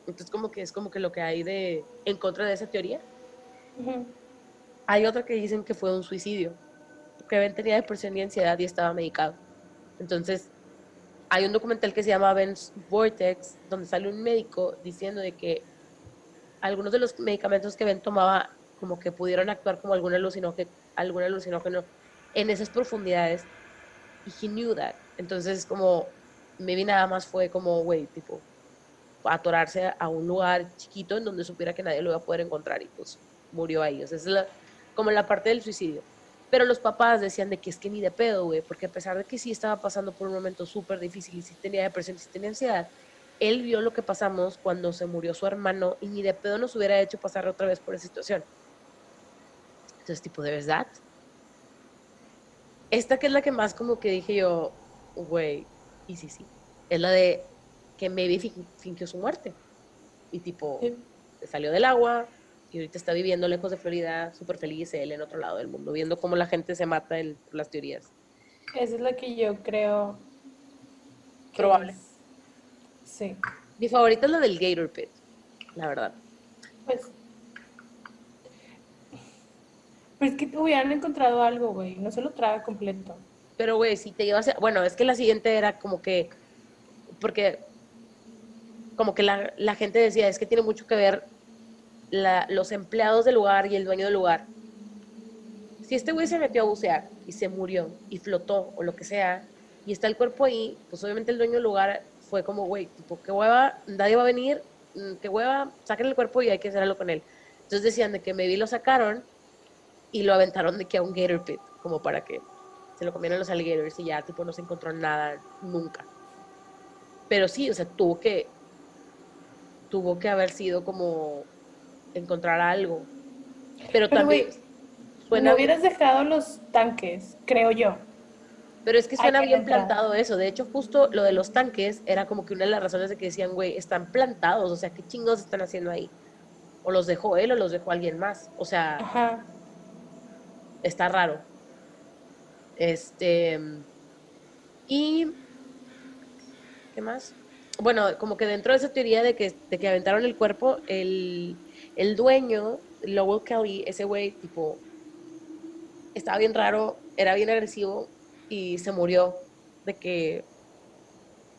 Entonces, como que es como que lo que hay de en contra de esa teoría. Hay otra que dicen que fue un suicidio, que Ben tenía depresión y ansiedad y estaba medicado. Entonces, hay un documental que se llama Ben's Vortex, donde sale un médico diciendo de que algunos de los medicamentos que Ben tomaba como que pudieron actuar como algún alucinógeno, algún alucinógeno en esas profundidades y he knew that. Entonces, como, maybe nada más fue como, güey, tipo, atorarse a un lugar chiquito en donde supiera que nadie lo iba a poder encontrar y pues murió ahí. O sea, es la, como la parte del suicidio. Pero los papás decían de que es que ni de pedo, güey, porque a pesar de que sí estaba pasando por un momento súper difícil y sí tenía depresión, sí tenía ansiedad, él vio lo que pasamos cuando se murió su hermano y ni de pedo nos hubiera hecho pasar otra vez por esa situación. Entonces, tipo, ¿de verdad? Esta que es la que más como que dije yo, güey, y sí, sí, es la de que maybe fingió su muerte. Y tipo, salió del agua y ahorita está viviendo lejos de Florida, súper feliz, él en otro lado del mundo, viendo cómo la gente se mata en las teorías. Esa es la que yo creo. Probable. Sí. Mi favorita es la del Gator Pit, la verdad. Pues pero es que hubieran encontrado algo, güey. No se lo traga completo. Pero, güey, si te llevas... Bueno, es que la siguiente era como que... Porque como que la, la gente decía, es que tiene mucho que ver la, los empleados del lugar y el dueño del lugar. Si este güey se metió a bucear y se murió y flotó o lo que sea, y está el cuerpo ahí, pues obviamente el dueño del lugar fue como, güey, tipo, qué hueva, nadie va a venir, mm, qué hueva, saquen el cuerpo y hay que hacer algo con él. Entonces decían de que me vi lo sacaron y lo aventaron de que a un gator pit, como para que se lo comieran los alligators y ya tipo no se encontró nada nunca. Pero sí, o sea, tuvo que tuvo que haber sido como encontrar algo. Pero, también suena no hubieras dejado los tanques, creo yo. Pero es que suena bien plantado eso. De hecho, justo lo de los tanques era como que una de las razones de que decían, güey, están plantados. O sea, ¿qué chingos están haciendo ahí? O los dejó él o los dejó alguien más. O sea, Ajá está raro. Este. Y. ¿Qué más? Bueno, como que dentro de esa teoría de que, de que aventaron el cuerpo, el, el dueño, Lowell Kelly, ese güey, tipo, estaba bien raro, era bien agresivo y se murió de que.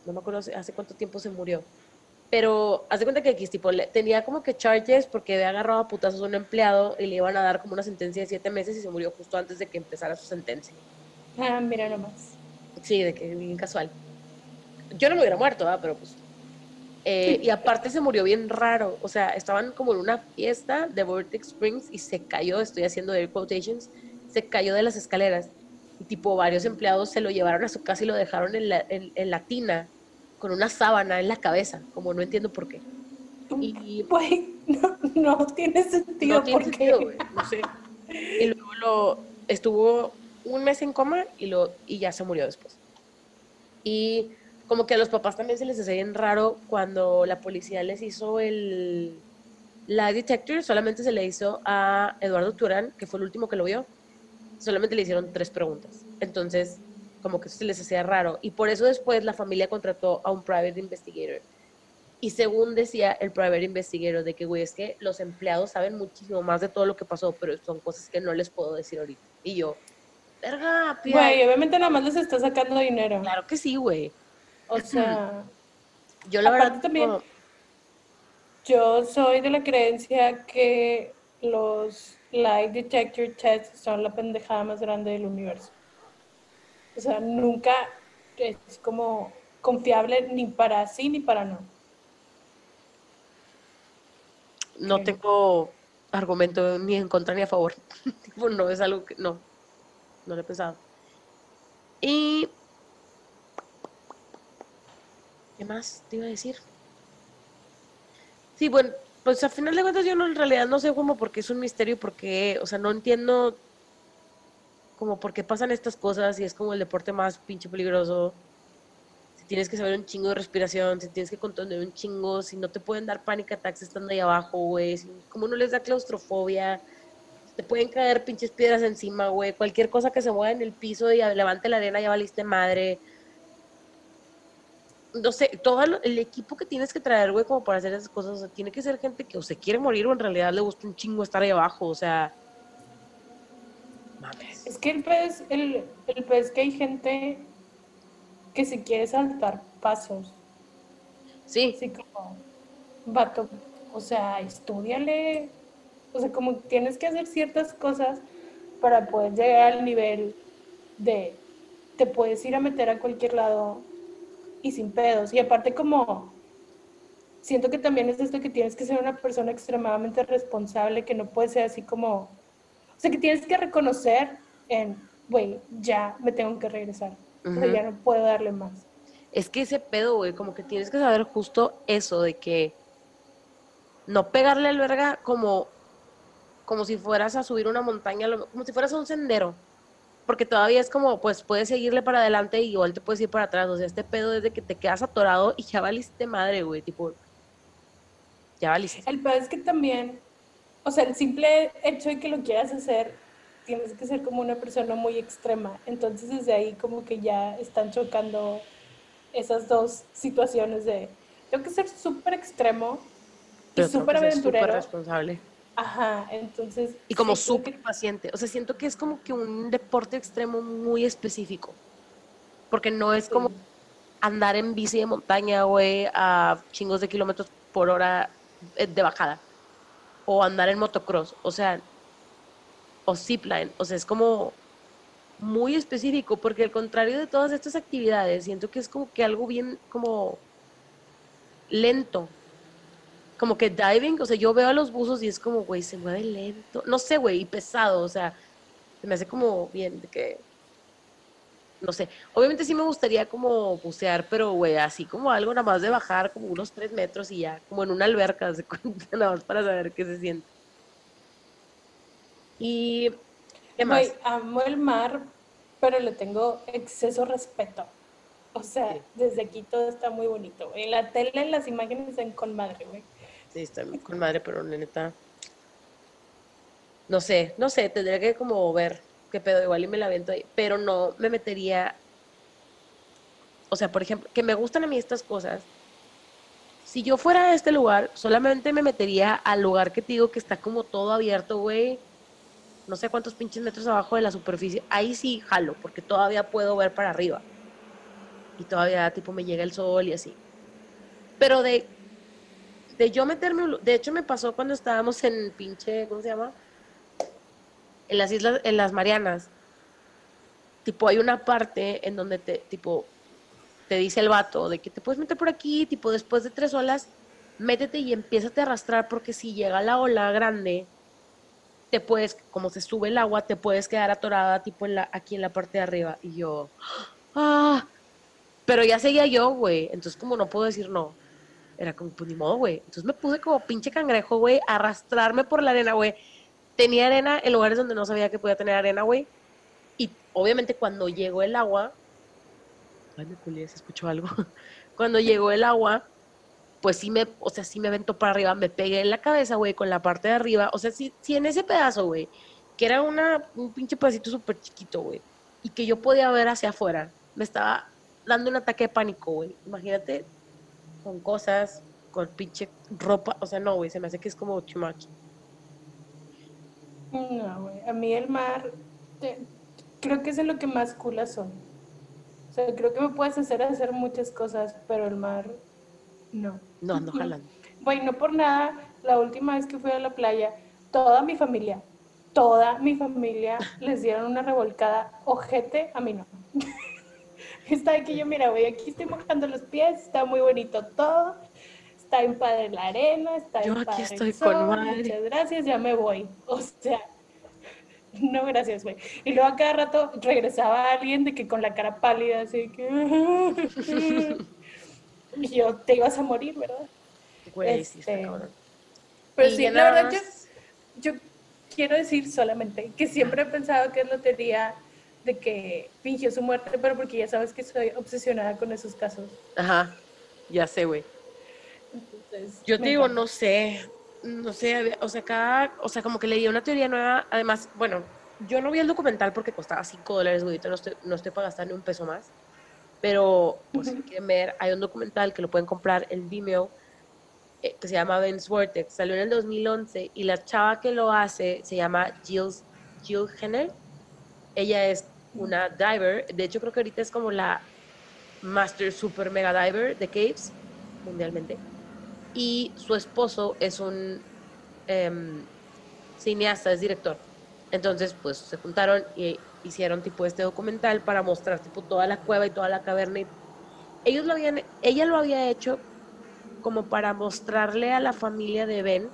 No me acuerdo hace cuánto tiempo se murió pero haz de cuenta que aquí tipo, tenía como que charges porque había agarrado a putazos a un empleado y le iban a dar como una sentencia de siete meses y se murió justo antes de que empezara su sentencia. Ah, mira nomás. Sí, de que bien casual. Yo no me hubiera muerto, ¿verdad? pero pues. Eh, y aparte se murió bien raro. O sea, estaban como en una fiesta de Vortex Springs y se cayó, estoy haciendo air quotations, se cayó de las escaleras Y tipo, varios empleados se lo llevaron a su casa y lo dejaron en la, en, en la tina con una sábana en la cabeza, como no entiendo por qué. Y, Güey, no, no tiene sentido. no tiene porque sentido, güey, no sé. Y luego lo, estuvo un mes en coma y, lo, y ya se murió después. Y como que a los papás también se les hace bien raro cuando la policía les hizo el la detector, solamente se le hizo a Eduardo Turán, que fue el último que lo vio, solamente le hicieron tres preguntas. Entonces, como que eso se les hacía raro. Y por eso después la familia contrató a un private investigator. Y según decía el private investigator, de que, güey, es que los empleados saben muchísimo más de todo lo que pasó, pero son cosas que no les puedo decir ahorita. Y yo, verga, pía". Güey, obviamente nada más les está sacando dinero. Claro que sí, güey. O sea, Yo la verdad también- como- yo soy de la creencia que los lie detector tests son la pendejada más grande del universo. O sea, nunca es como confiable ni para sí ni para no. no tengo argumento ni en contra ni a favor. No es algo que no, no lo he pensado. Y ¿qué más te iba a decir? Sí, bueno, pues a final de cuentas yo no, en realidad no sé cómo porque es un misterio, porque, o sea, no entiendo como por qué pasan estas cosas y es como el deporte más pinche peligroso. Si tienes que saber un chingo de respiración, si tienes que contener un chingo, si no te pueden dar panic attacks estando ahí abajo, güey, si, como no les da claustrofobia, te pueden caer pinches piedras encima, güey, cualquier cosa que se mueva en el piso y levante la arena ya valiste madre. No sé, todo lo- el equipo que tienes que traer, güey, como para hacer esas cosas, o sea, tiene que ser gente que o se quiere morir o en realidad le gusta un chingo estar ahí abajo, o sea... Mames. Es que el pez, el, el pez que hay gente que se quiere saltar pasos. Sí, Así como, vato, o sea, estudiale. O sea, como tienes que hacer ciertas cosas para poder llegar al nivel de te puedes ir a meter a cualquier lado y sin pedos. Y aparte como siento que también es esto que tienes que ser una persona extremadamente responsable, que no puede ser así como, o sea, que tienes que reconocer en, güey, ya me tengo que regresar. O sea, Ujú. ya no puedo darle más. Es que ese pedo, güey, como que tienes que saber justo eso de que no pegarle al verga como, como si fueras a subir una montaña, como si fueras a un sendero. Porque todavía es como, pues puedes seguirle para adelante y igual te puedes ir para atrás. O sea, este pedo es de que te quedas atorado y ya valiste madre, güey. Tipo, ya valiste. El peor es que también, o sea, el simple hecho de que lo quieras hacer, tienes que ser como una persona muy extrema. Entonces desde ahí como que ya están chocando esas dos situaciones de, tengo que ser súper extremo y súper ser súper aventurero. responsable. Ajá, entonces... Y como súper paciente. O sea, siento que es como que un deporte extremo muy específico. Porque no es como andar en bici de montaña, güey, a chingos de kilómetros por hora eh, de bajada. O andar en motocross. O sea, o zipline. O sea, es como muy específico. Porque al contrario de todas estas actividades, siento que es como que algo bien como lento. Como que diving, o sea, yo veo a los buzos y es como, güey, se mueve lento. No sé, güey, y pesado, o sea, se me hace como bien de que no sé, obviamente sí me gustaría como bucear, pero güey, así como algo nada más de bajar como unos tres metros y ya, como en una alberca, se cuenta, nada más para saber qué se siente. Y, ¿qué más? Güey, amo el mar, pero le tengo exceso respeto. O sea, Sí. desde aquí todo está muy bonito, güey. La tele, las imágenes están con madre, güey. Sí, está con madre, pero la no sé, no sé, tendría que como ver qué pedo, igual y me la avento ahí, pero no me metería, o sea, por ejemplo, que me gustan a mí estas cosas. Si yo fuera a este lugar, solamente me metería al lugar que te digo que está como todo abierto, güey. No sé cuántos pinches metros abajo de la superficie. Ahí sí jalo, porque todavía puedo ver para arriba. Y todavía, tipo, me llega el sol y así. Pero de, de yo meterme, de hecho me pasó cuando estábamos en pinche, ¿cómo se llama? En las islas, en las Marianas. Tipo, hay una parte en donde te, tipo, te dice el vato de que te puedes meter por aquí, tipo, después de tres olas, métete y empiézate a arrastrar porque si llega la ola grande, te puedes, como se sube el agua, te puedes quedar atorada tipo aquí en la parte de arriba. Y yo, ah, pero ya seguía yo, güey. Entonces como no puedo decir no. Era como, pues ni modo, güey. Entonces me puse como pinche cangrejo, güey, a arrastrarme por la arena, güey. Tenía arena en lugares donde no sabía que podía tener arena, güey. Y obviamente cuando llegó el agua, ay, me culié, se escuchó algo. cuando llegó el agua, pues sí me, o sea, sí me aventó para arriba, me pegué en la cabeza, güey, con la parte de arriba. O sea, sí, sí en ese pedazo, güey, que era una, un pinche pedacito súper chiquito, güey, y que yo podía ver hacia afuera, me estaba dando un ataque de pánico, güey. Imagínate con cosas, con pinche ropa, o sea, no, güey, se me hace que es como too much. No, güey, a mí el mar, creo que es en lo que más culas son. O sea, creo que me puedes hacer hacer muchas cosas, pero el mar, no. No, no jalando. Güey, no por nada, la última vez que fui a la playa, toda mi familia, toda mi familia les dieron una revolcada ojete, a mí no. está de que yo, mira, güey, aquí estoy mojando los pies, está muy bonito todo, está en padre la arena, está Yo en aquí padre estoy el con sol, madre. muchas gracias, ya me voy. O sea, no gracias, güey. Y luego a cada rato regresaba alguien de que con la cara pálida, así que... y yo, te ibas a morir, ¿verdad? Güey, sí, está Este, cabrón. Pero Y sí, la verdad, yo quiero decir solamente que siempre he pensado que es lotería de que fingió su muerte, pero porque ya sabes que soy obsesionada con esos casos. Ajá, ya sé, güey. Entonces, Yo te digo, no sé, no sé, o sea, cada, o sea, como que leí una teoría nueva, además, bueno, yo no vi el documental porque costaba 5 dólares, güey, no estoy, no estoy para gastar ni un peso más, pero, pues, si Ujú. quieren ver, hay un documental que lo pueden comprar en Vimeo, eh, que se llama Vince Vortex, salió en el 2011, y la chava que lo hace se llama Jill, Jill Henner, ella es una diver, de hecho creo que ahorita es como la master super mega diver de caves, mundialmente, y su esposo es un em, cineasta, es director. Entonces, pues se juntaron y hicieron tipo este documental para mostrar tipo toda la cueva y toda la caverna. ellos lo habían, ella lo había hecho como para mostrarle a la familia de Ben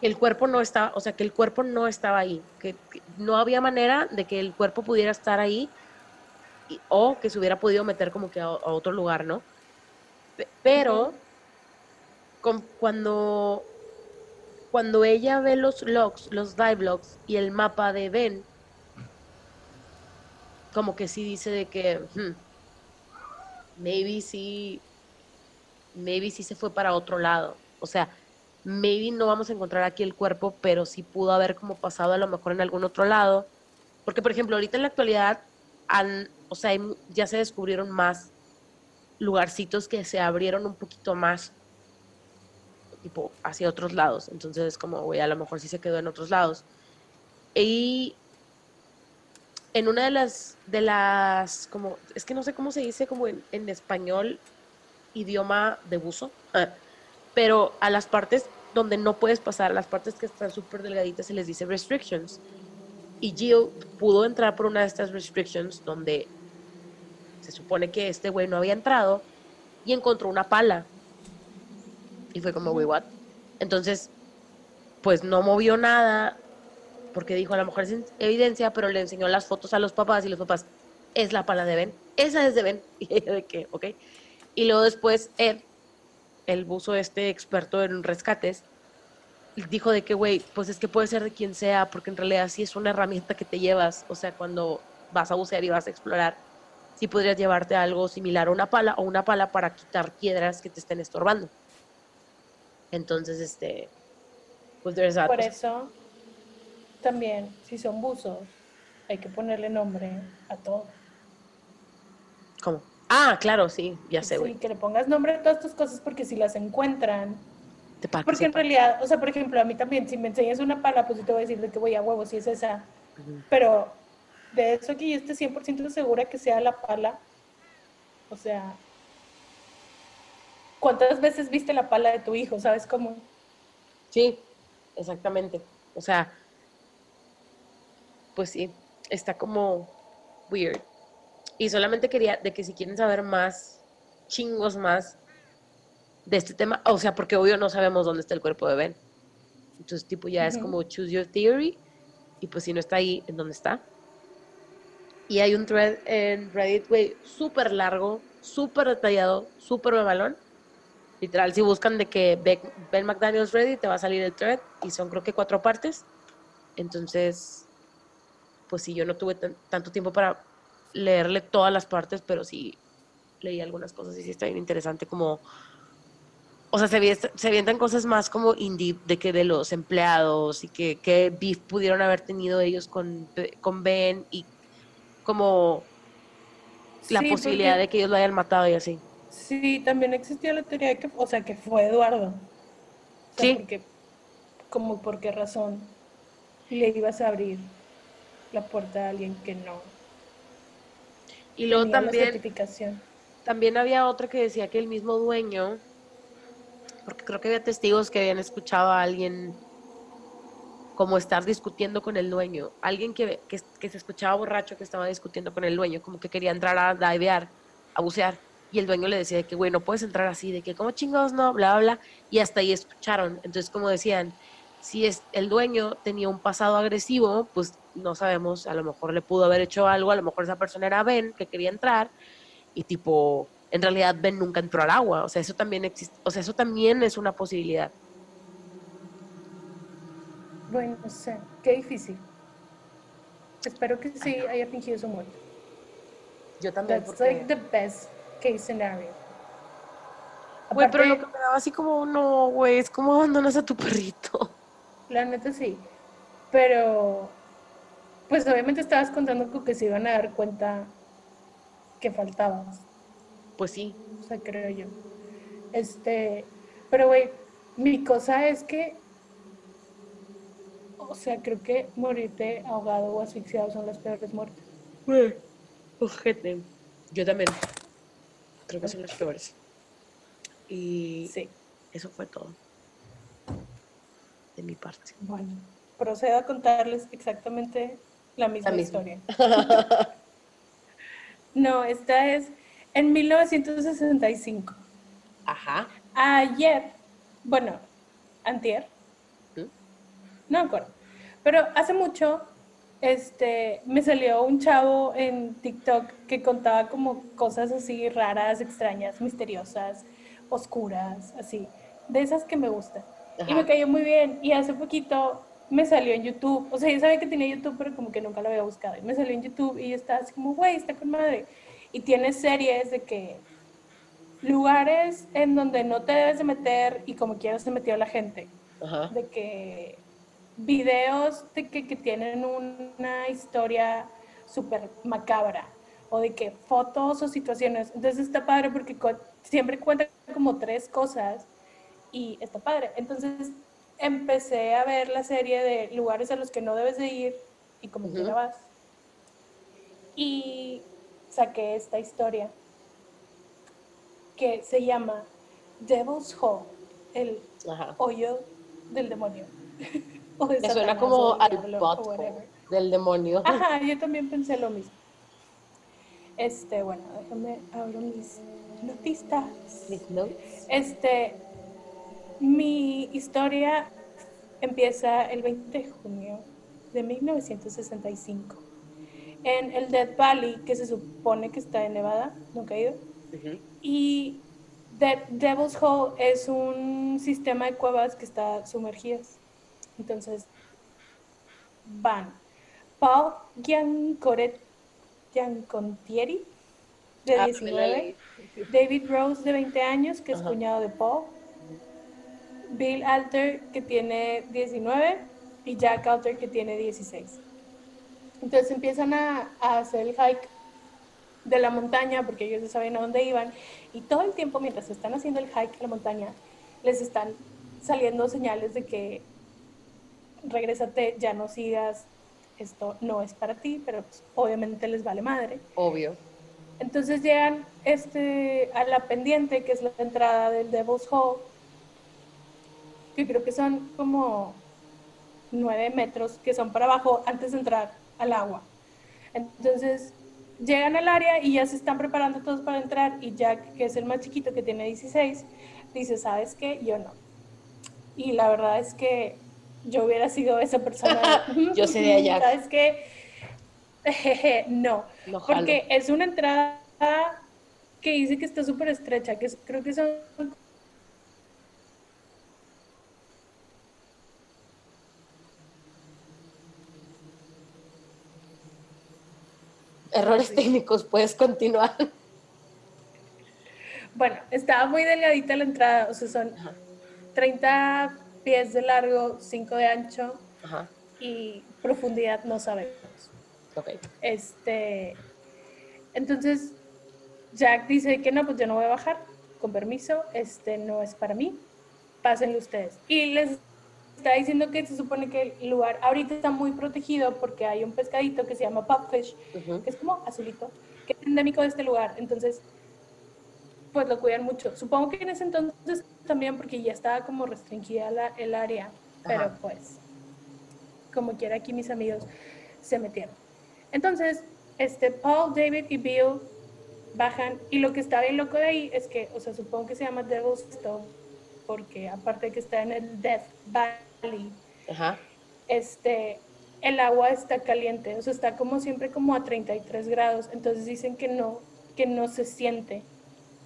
el cuerpo no estaba, o sea, que el cuerpo no estaba ahí, que, que no había manera de que el cuerpo pudiera estar ahí y- o que se hubiera podido meter como que a, a otro lugar, ¿no? Pe- Pero con- cuando, cuando ella ve los logs, los dive logs y el mapa de Ben, como que sí dice de que hmm, maybe sí, maybe sí se fue para otro lado. O sea, maybe no vamos a encontrar aquí el cuerpo, pero sí pudo haber como pasado a lo mejor en algún otro lado. Porque, por ejemplo, ahorita en la actualidad, han, o sea, ya se descubrieron más lugarcitos que se abrieron un poquito más, tipo, hacia otros lados. Entonces, es como, güey, a lo mejor sí se quedó en otros lados. Y en una de las, de las, como, es que no sé cómo se dice como en, en español, idioma de buzo, pero a las partes donde no puedes pasar, las partes que están súper delgaditas se les dice restrictions. Y Jill pudo entrar por una de estas restrictions donde se supone que este güey no había entrado y encontró una pala. Y fue como, güey, what? Entonces, pues no movió nada porque dijo, a lo mejor es evidencia, pero le enseñó las fotos a los papás y los papás, es la pala de Ben, esa es de Ben. Y ella de que, ok. Y luego después Ed, el buzo este experto en rescates, dijo de que, güey, pues es que puede ser de quien sea, porque en realidad sí es una herramienta que te llevas, o sea, cuando vas a bucear y vas a explorar, sí podrías llevarte algo similar a una pala o una pala para quitar piedras que te estén estorbando. Entonces, este, pues there's that. Por eso, también, si son buzos, hay que ponerle nombre a todo. Ah, claro, sí, ya sé, Sí, que le pongas nombre a todas estas cosas porque si las encuentran, Te que porque en realidad, o sea, por ejemplo, a mí también, si me enseñas una pala, pues yo te voy a decir de que voy a huevo, si es esa. Pero de eso que yo esté 100% segura que sea la pala, o sea, ¿cuántas veces viste la pala de tu hijo? ¿Sabes cómo? Sí, exactamente. O sea, pues sí, está como weird. Y solamente quería de que si quieren saber más, chingos más de este tema, o sea, porque obvio no sabemos dónde está el cuerpo de Ben. Entonces, tipo, ya es Ujú. como choose your theory. Y pues si no está ahí, ¿en dónde está? Y hay un thread en Reddit, güey, súper largo, súper detallado, súper balón. Literal, si buscan de que Ben McDaniels Reddit, te va a salir el thread. Y son creo que cuatro partes. Entonces, pues sí, yo no tuve tan- tanto tiempo para leerle todas las partes, pero sí leí algunas cosas y sí está bien interesante como... O sea, se, se avientan cosas más como indie de que de los empleados y que, que beef pudieron haber tenido ellos con, con Ben y como la Sí, posibilidad porque- de que ellos lo hayan matado y así. Sí, también existía la teoría de que, o sea, que fue Eduardo. O sea, Sí. porque, como por qué razón le ibas a abrir la puerta a alguien que no Y luego también, también había otra que decía que el mismo dueño, porque creo que había testigos que habían escuchado a alguien como estar discutiendo con el dueño, alguien que, que, que se escuchaba borracho que estaba discutiendo con el dueño, como que quería entrar a divear, a bucear, y el dueño le decía de que, güey, no puedes entrar así, de que, ¿cómo chingados no? Bla, bla, bla, y hasta ahí escucharon. Entonces, como decían, si es, el dueño tenía un pasado agresivo, pues no sabemos, a lo mejor le pudo haber hecho algo, a lo mejor esa persona era Ben, que quería entrar, y tipo, en realidad Ben nunca entró al agua, o sea, eso también existe, o sea, eso también es una posibilidad. Bueno, no sé, qué difícil. Espero que sí haya fingido su muerte. Yo también, That's porque... like the best case scenario. Güey, pero lo que me daba así como, no, güey, es como abandonas a tu perrito. la neta sí. Pero, pues obviamente estabas contando con que se iban a dar cuenta que faltabas. Pues sí. O sea, creo yo. Este, pero güey, mi cosa es que, o sea, creo que morirte ahogado o asfixiado son las peores muertes. Güey, ojete. Yo también. Creo que son las peores. Y Sí. eso fue todo. De mi parte. Bueno, procedo a contarles exactamente la misma, misma. historia. no, esta es en 1965. Ajá. Ayer, bueno, antier, ¿Mm? no me acuerdo, pero hace mucho este, me salió un chavo en TikTok que contaba como cosas así raras, extrañas, misteriosas, oscuras, así, de esas que me gustan. Y me cayó muy bien. Y hace poquito me salió en YouTube. O sea, yo sabía que tenía YouTube, pero como que nunca lo había buscado. Y me salió en YouTube y yo estaba así como, güey, está con madre. Y tiene series de que lugares en donde no te debes de meter y como quieras se metió la gente. Ajá. De que videos de que, que tienen una historia súper macabra o de que fotos o situaciones. Entonces está padre porque siempre cuenta como tres cosas y está padre. Entonces empecé a ver la serie de lugares a los que no debes de ir y como Ujú. quiera vas. Y saqué esta historia que se llama Devil's Hole, el Ajá. hoyo del demonio. o de Me suena como o del al whatever. del demonio. Ajá, yo también pensé lo mismo. Este, bueno, déjame abro mis notistas. Mis notes. Este, mi historia empieza el 20 de junio de 1965 en el Death Valley, que se supone que está en Nevada, nunca he ido. Y De- Devil's Hole es un sistema de cuevas que está sumergidas. Entonces, van Paul Giancoret, Giancontieri, de Ah, también la 19, leí. David Rose, de 20 años, que es cuñado de Paul, Bill Alter, que tiene 19, y Jack Alter, que tiene 16. Entonces empiezan a, a hacer el hike de la montaña, porque ellos ya sabían a dónde iban, y todo el tiempo mientras están haciendo el hike a la montaña, les están saliendo señales de que regrésate, ya no sigas, esto no es para ti, pero pues, obviamente les vale madre. Obvio. Entonces llegan este, a la pendiente, que es la entrada del Devil's Hole, que creo que son como nueve metros, que son para abajo antes de entrar al agua. Entonces llegan al área y ya se están preparando todos para entrar y Jack, que es el más chiquito, que tiene 16, dice, ¿sabes qué? Yo no. Y la verdad es que yo hubiera sido esa persona. yo sería Jack. ¿Sabes qué? no, No porque es una entrada que dice que está súper estrecha, que creo que son Errores técnicos, puedes continuar. Bueno, estaba muy delgadita la entrada, o sea, son 30 pies de largo, 5 de ancho Ajá, y profundidad no sabemos. ok. Este, entonces Jack dice que no, pues yo no voy a bajar, con permiso, este no es para mí, pásenle ustedes. Y les está diciendo que se supone que el lugar ahorita está muy protegido porque hay un pescadito que se llama pupfish, Ujú. que es como azulito, que es endémico de este lugar. Entonces, pues lo cuidan mucho. Supongo que en ese entonces también porque ya estaba como restringida la- el área, pero Ajá. pues, como quiera aquí mis amigos se metieron. Entonces, este, Paul, David y Bill bajan y lo que está bien loco de ahí es que, o sea, supongo que se llama Devil's Stone porque aparte de que está en el Death Valley, Ajá, este, el agua está caliente, o sea, está como siempre como a 33 grados, entonces dicen que no, que no se siente,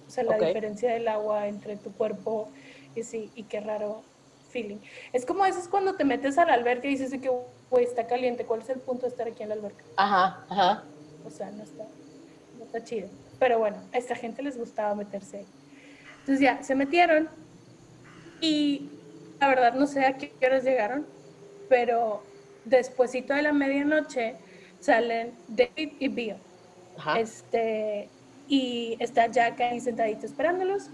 o sea, la diferencia del agua entre tu cuerpo y sí, y qué raro feeling. Es como eso es cuando te metes a la alberca y dices que, güey, está caliente, ¿cuál es el punto de estar aquí en la alberca? ajá, ajá. O sea, no está, no está chido. Pero bueno, a esta gente les gustaba meterse ahí. Entonces ya, se metieron y la verdad no sé a qué horas llegaron, pero despuesito de la medianoche salen David y Bill. Ajá. Este, y está Jack ahí sentadito esperándolos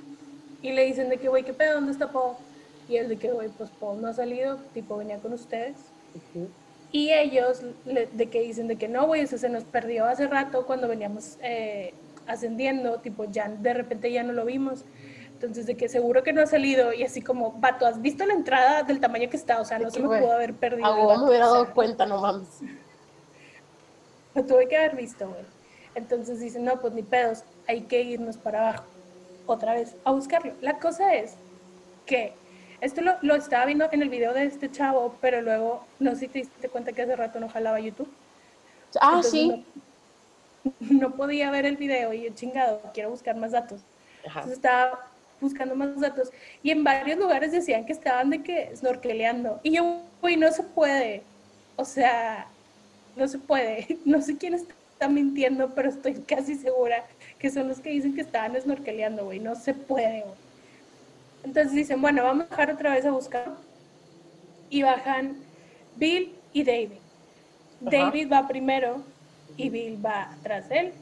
y le dicen de que, güey, ¿qué pedo? ¿Dónde está Paul? Y él de que, güey, pues Paul no ha salido, tipo venía con ustedes. Ujú. Y ellos le- de que dicen de que no, güey, eso se nos perdió hace rato cuando veníamos eh, ascendiendo, tipo ya de repente ya no lo vimos. Entonces de que seguro que no ha salido y así como, vato, ¿has visto la entrada del tamaño que está? O sea, no se me pudo haber perdido. A el huevo vato, me hubiera o sea, dado cuenta, no mames. Lo tuve que haber visto, güey. Entonces dicen, no, pues ni pedos, hay que irnos para abajo, otra vez, a buscarlo. La cosa es que esto lo, lo estaba viendo en el video de este chavo, pero luego, no sé si te diste cuenta que hace rato no jalaba YouTube. Ah, Entonces, sí. No, no podía ver el video y yo chingado, quiero buscar más datos. Ajá. Entonces estaba buscando más datos y en varios lugares decían que estaban de que snorkeleando. Y yo, güey, no se puede. O sea, no se puede. No sé quién está mintiendo, pero estoy casi segura que son los que dicen que estaban snorkeleando, güey. No se puede, güey. Entonces dicen, bueno, vamos a bajar otra vez a buscar. Y bajan Bill y David. Ajá. David va primero y Bill va de él.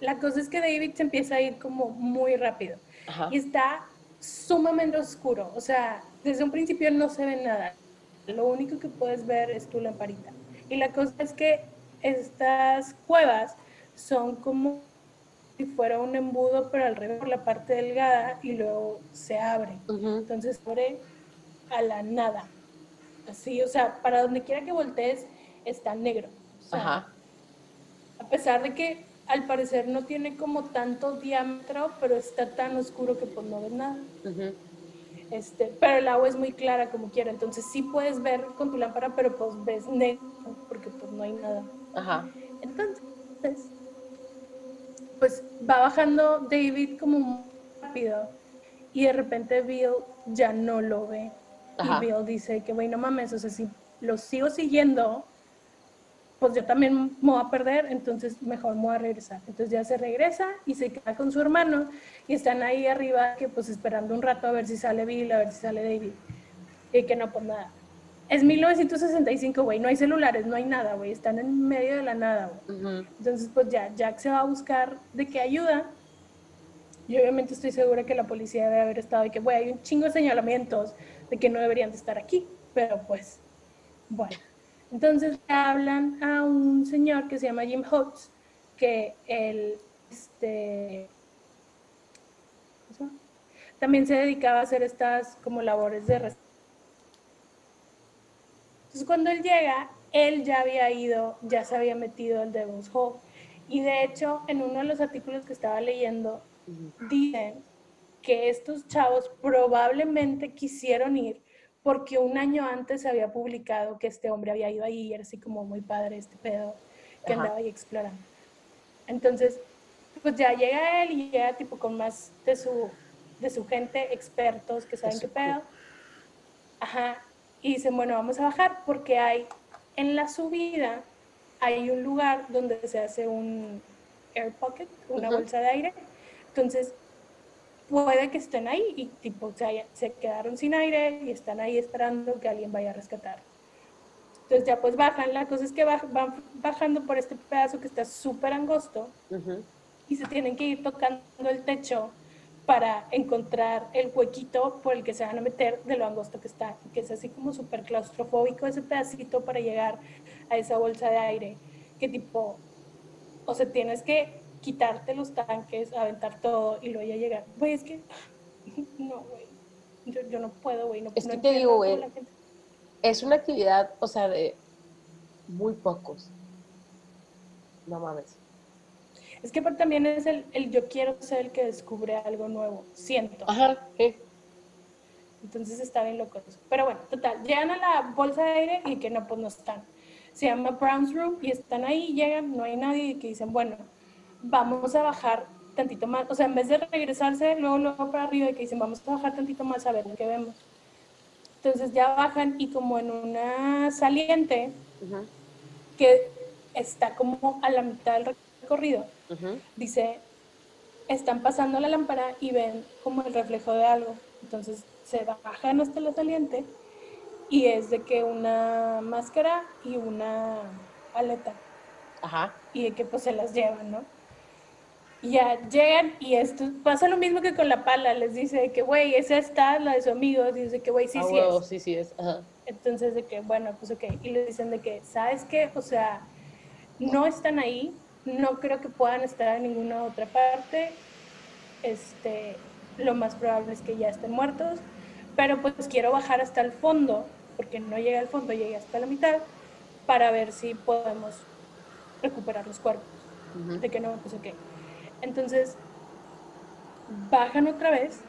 La cosa es que David se empieza a ir como muy rápido Ajá. y está sumamente oscuro. O sea, desde un principio no se ve nada. Lo único que puedes ver es tu lamparita. Y la cosa es que estas cuevas son como si fuera un embudo, pero al revés por la parte delgada y luego se abre. Ujú. Entonces abre a la nada. Así, o sea, para donde quiera que voltees está negro. O sea, Ajá. a pesar de que al parecer no tiene como tanto diámetro, pero está tan oscuro que pues no ves nada. Este, pero el agua es muy clara como quiera, entonces sí puedes ver con tu lámpara, pero pues ves negro porque pues no hay nada. Ajá. Entonces, pues va bajando David como muy rápido y de repente Bill ya no lo ve. Ajá. Y Bill dice que, güey, no mames, o sea, si lo sigo siguiendo, pues yo también me voy a perder, entonces mejor me voy a regresar. Entonces ya se regresa y se queda con su hermano y están ahí arriba, que pues esperando un rato a ver si sale Bill, a ver si sale David. Y que no, pues nada. Es 1965, güey, no hay celulares, no hay nada, güey, están en medio de la nada, güey. Ujú. Entonces, pues ya, Jack se va a buscar de qué ayuda. Y obviamente estoy segura que la policía debe haber estado y que, güey, hay un chingo de señalamientos de que no deberían de estar aquí. Pero pues, bueno. Entonces le hablan a un señor que se llama Jim Hotz, que él, este, también se dedicaba a hacer estas como labores de entonces cuando él llega, él ya había ido, ya se había metido al Devil's Hole. Y de hecho, en uno de los artículos que estaba leyendo, dicen que estos chavos probablemente quisieron ir porque un año antes se había publicado que este hombre había ido ahí y era así como muy padre este pedo que Ajá. andaba ahí explorando. Entonces, pues ya llega él y llega tipo con más de su, de su gente, expertos que saben qué pedo. Ajá. Y dicen, bueno, vamos a bajar porque hay, en la subida, hay un lugar donde se hace un air pocket, una bolsa de aire. Entonces, puede que estén ahí y tipo se, haya- se quedaron sin aire y están ahí esperando que alguien vaya a rescatar. Entonces ya pues bajan, la cosa es que baj- van bajando por este pedazo que está súper angosto y se tienen que ir tocando el techo para encontrar el huequito por el que se van a meter de lo angosto que está, que es así como súper claustrofóbico ese pedacito para llegar a esa bolsa de aire, que tipo, o sea, tienes que quitarte los tanques, aventar todo y luego ya llegar. Güey, es que, no, güey, yo, yo no puedo, güey, no, Es no que te entiendo digo, güey, Es una actividad, o sea, de muy pocos. No mames. Es que también es el, el yo quiero ser el que descubre algo nuevo, siento. Ajá, sí. Entonces está bien loco eso. Pero bueno, total, llegan a la bolsa de aire y que no, pues no están. Se llama Brown's Room y están ahí, llegan, no hay nadie y que dicen, bueno, vamos a bajar tantito más. O sea, en vez de regresarse luego, luego para arriba y que dicen, vamos a bajar tantito más a ver qué vemos. Entonces ya bajan y como en una saliente que está como a la mitad del recorrido, dice, están pasando la lámpara y ven como el reflejo de algo. Entonces se bajan hasta la saliente y es de que una máscara y una aleta Ajá. y de que pues se las llevan, ¿no? Y ya llegan y esto pasa lo mismo que con la pala, les dice de que, güey, esa está, la de su amigo, dice que, güey, sí, Ah, sí es. sí, sí es. Ajá. Entonces, de que, bueno, pues ok. Y le dicen de que, ¿sabes qué? O sea, no están ahí, no creo que puedan estar en ninguna otra parte. Este, lo más probable es que ya estén muertos, pero pues quiero bajar hasta el fondo, porque no llegué al fondo, llegué hasta la mitad, para ver si podemos recuperar los cuerpos. De que no, pues ok. Entonces, bajan otra vez,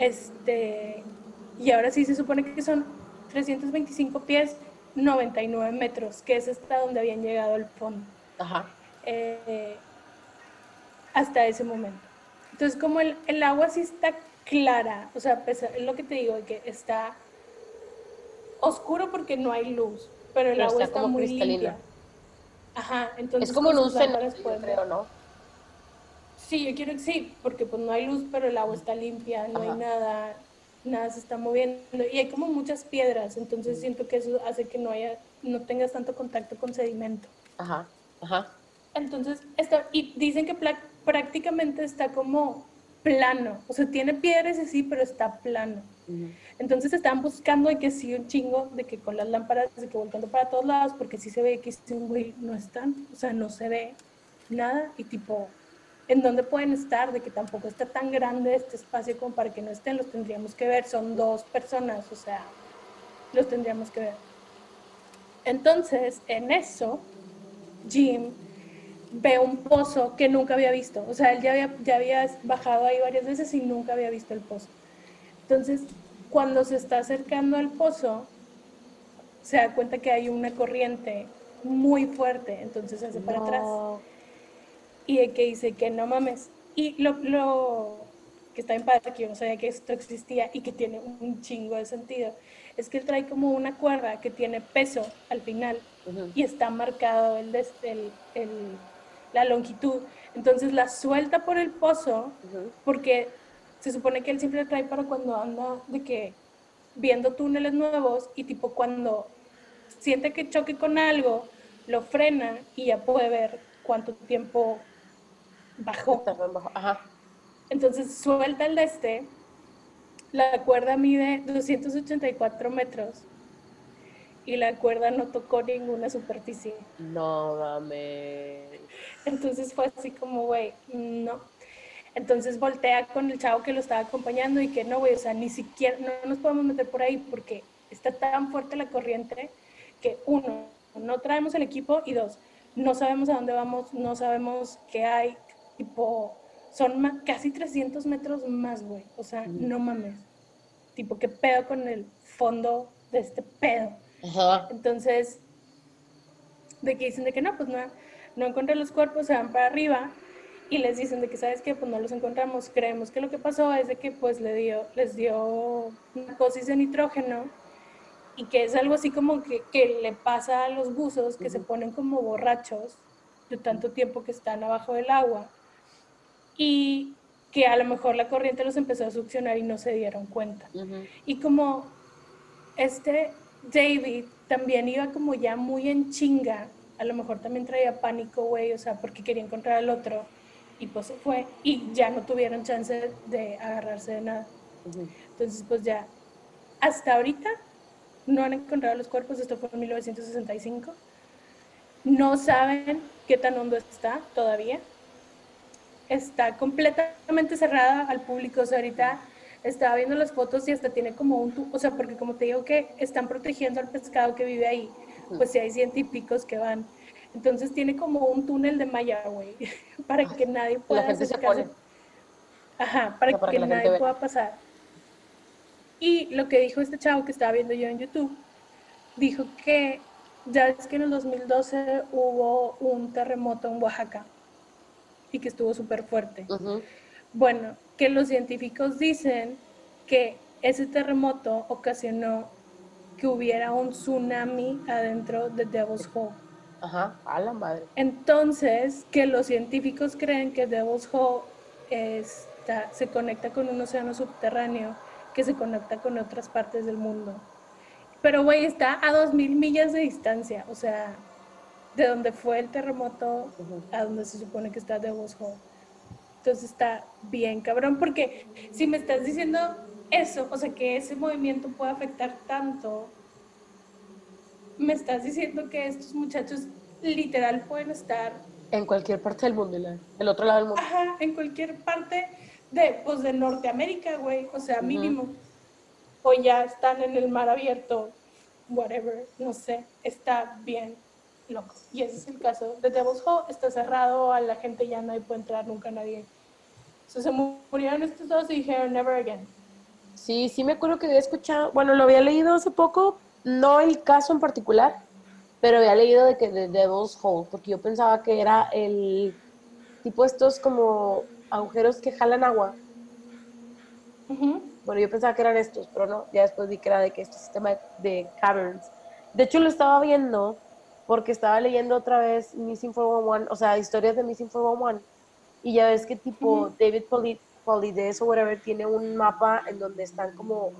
este, y ahora sí se supone que son 325 pies, 99 metros, que es hasta donde habían llegado al fondo, Ajá. eh, hasta ese momento. Entonces, como el, el agua sí está clara, o sea, es lo que te digo, que está oscuro porque no hay luz, pero el Pero agua está está, como muy cristalina. limpia. Ajá, entonces Es como en un creo, ¿no? Sí, yo quiero que sí, porque pues no hay luz, pero el agua está limpia, no Ajá. hay nada, nada se está moviendo y hay como muchas piedras, entonces siento que eso hace que no haya, no tengas tanto contacto con sedimento. Ajá. Ajá. Entonces, está, y dicen que pla- prácticamente está como plano, o sea, tiene piedras y así, pero está plano. Entonces están buscando de que sí un chingo, de que con las lámparas, de que volteando para todos lados, porque sí se ve que sí, güey, no están, o sea, no se ve nada y tipo, ¿en dónde pueden estar? De que tampoco está tan grande este espacio como para que no estén, los tendríamos que ver, son dos personas, o sea, los tendríamos que ver. Entonces, en eso, Jim ve un pozo que nunca había visto, o sea, él ya había, ya había bajado ahí varias veces y nunca había visto el pozo. Entonces, cuando se está acercando al pozo, se da cuenta que hay una corriente muy fuerte, entonces se hace para atrás. Y de que dice que no mames. Y lo, lo que está en padre, que yo no sabía que esto existía y que tiene un chingo de sentido, es que él trae como una cuerda que tiene peso al final Ujú. y está marcado el, el- el- la longitud. Entonces la suelta por el pozo Ujú. porque se supone que él siempre trae para cuando anda de que viendo túneles nuevos y tipo cuando siente que choque con algo, lo frena y ya puede ver cuánto tiempo bajó. Ajá. Entonces suelta el de este, la cuerda mide 284 metros y la cuerda no tocó ninguna superficie. No mames. Entonces fue así como, güey, no. Entonces voltea con el chavo que lo estaba acompañando y que no, güey, o sea, ni siquiera, no nos podemos meter por ahí porque está tan fuerte la corriente que uno, no traemos el equipo y dos, no sabemos a dónde vamos, no sabemos qué hay, tipo, son casi 300 metros más, güey, o sea, Mm. no mames. tipo, ¿qué pedo con el fondo de este pedo? Ajá. Entonces, de que dicen de que no, pues no, no encontré los cuerpos, se van para arriba y les dicen de que, ¿sabes qué? Pues no los encontramos. Creemos que lo que pasó es de que pues le dio, les dio narcosis de nitrógeno y que es algo así como que, que le pasa a los buzos que se ponen como borrachos de tanto tiempo que están abajo del agua y que a lo mejor la corriente los empezó a succionar y no se dieron cuenta. Y como este David también iba como ya muy en chinga, a lo mejor también traía pánico, güey, o sea, porque quería encontrar al otro, y pues se fue, y ya no tuvieron chance de agarrarse de nada. Entonces, pues ya, hasta ahorita no han encontrado los cuerpos, esto fue en 1965. No saben qué tan hondo está todavía. Está completamente cerrada al público. O sea, ahorita estaba viendo las fotos y hasta tiene como un... O sea, porque como te digo que están protegiendo al pescado que vive ahí, pues si hay científicos que van. Entonces tiene como un túnel de malla, güey, para que nadie pueda gente se pone. Ajá, para, O sea, para que, la nadie pueda pasar. Y lo que dijo este chavo que estaba viendo yo en YouTube, dijo que ya es que en el 2012 hubo un terremoto en Oaxaca y que estuvo súper fuerte. Bueno, que los científicos dicen que ese terremoto ocasionó que hubiera un tsunami adentro de Devil's Hole. Ajá. A la madre. Entonces, que los científicos creen que Devil's Hole está, se conecta con un océano subterráneo que se conecta con otras partes del mundo. Pero, güey, está a 2.000 millas de distancia, o sea, de donde fue el terremoto Ujú. a donde se supone que está Devil's Hole. Entonces está bien cabrón, porque si me estás diciendo eso, o sea, que ese movimiento puede afectar tanto, me estás diciendo que estos muchachos literal pueden estar En cualquier parte del mundo, del otro lado del mundo. ajá, en cualquier parte de, pues, de Norteamérica, güey, o sea, mínimo. O ya están en el mar abierto, whatever, no sé, está bien loco. Y ese es el caso de Devil's Hole, está cerrado, a la gente ya nadie puede entrar, nunca nadie. Sea, se murieron estos dos y dijeron never again. Sí, sí me acuerdo que había escuchado, bueno, lo había leído hace poco, no el caso en particular, pero había leído de que de Devil's Hole, porque yo pensaba que era el tipo estos como agujeros que jalan agua. Ujú. Bueno, yo pensaba que eran estos, pero no, ya después vi que era de que este sistema de caverns. De hecho, lo estaba viendo porque estaba leyendo otra vez Missing 411, o sea, historias de Missing 411, y ya ves que tipo. David Poli- Polides o whatever tiene un mapa en donde están como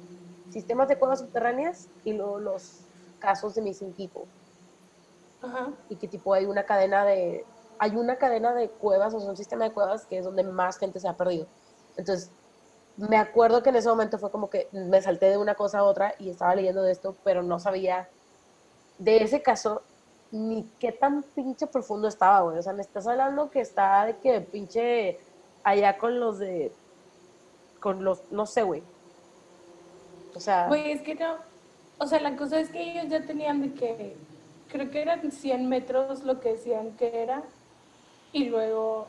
sistemas de cuevas subterráneas y luego los casos de Missing People, Ajá. y que tipo hay una cadena de, hay una cadena de cuevas, o sea, un sistema de cuevas que es donde más gente se ha perdido. Entonces, me acuerdo que en ese momento fue como que me salté de una cosa a otra y estaba leyendo de esto, pero no sabía de ese caso ni qué tan pinche profundo estaba, güey. O sea, me estás hablando que está de que pinche allá con los de, con los, no sé, güey. O sea, Güey, es que no. O sea, la cosa es que ellos ya tenían de que. Creo que eran 100 metros lo que decían que era. Y luego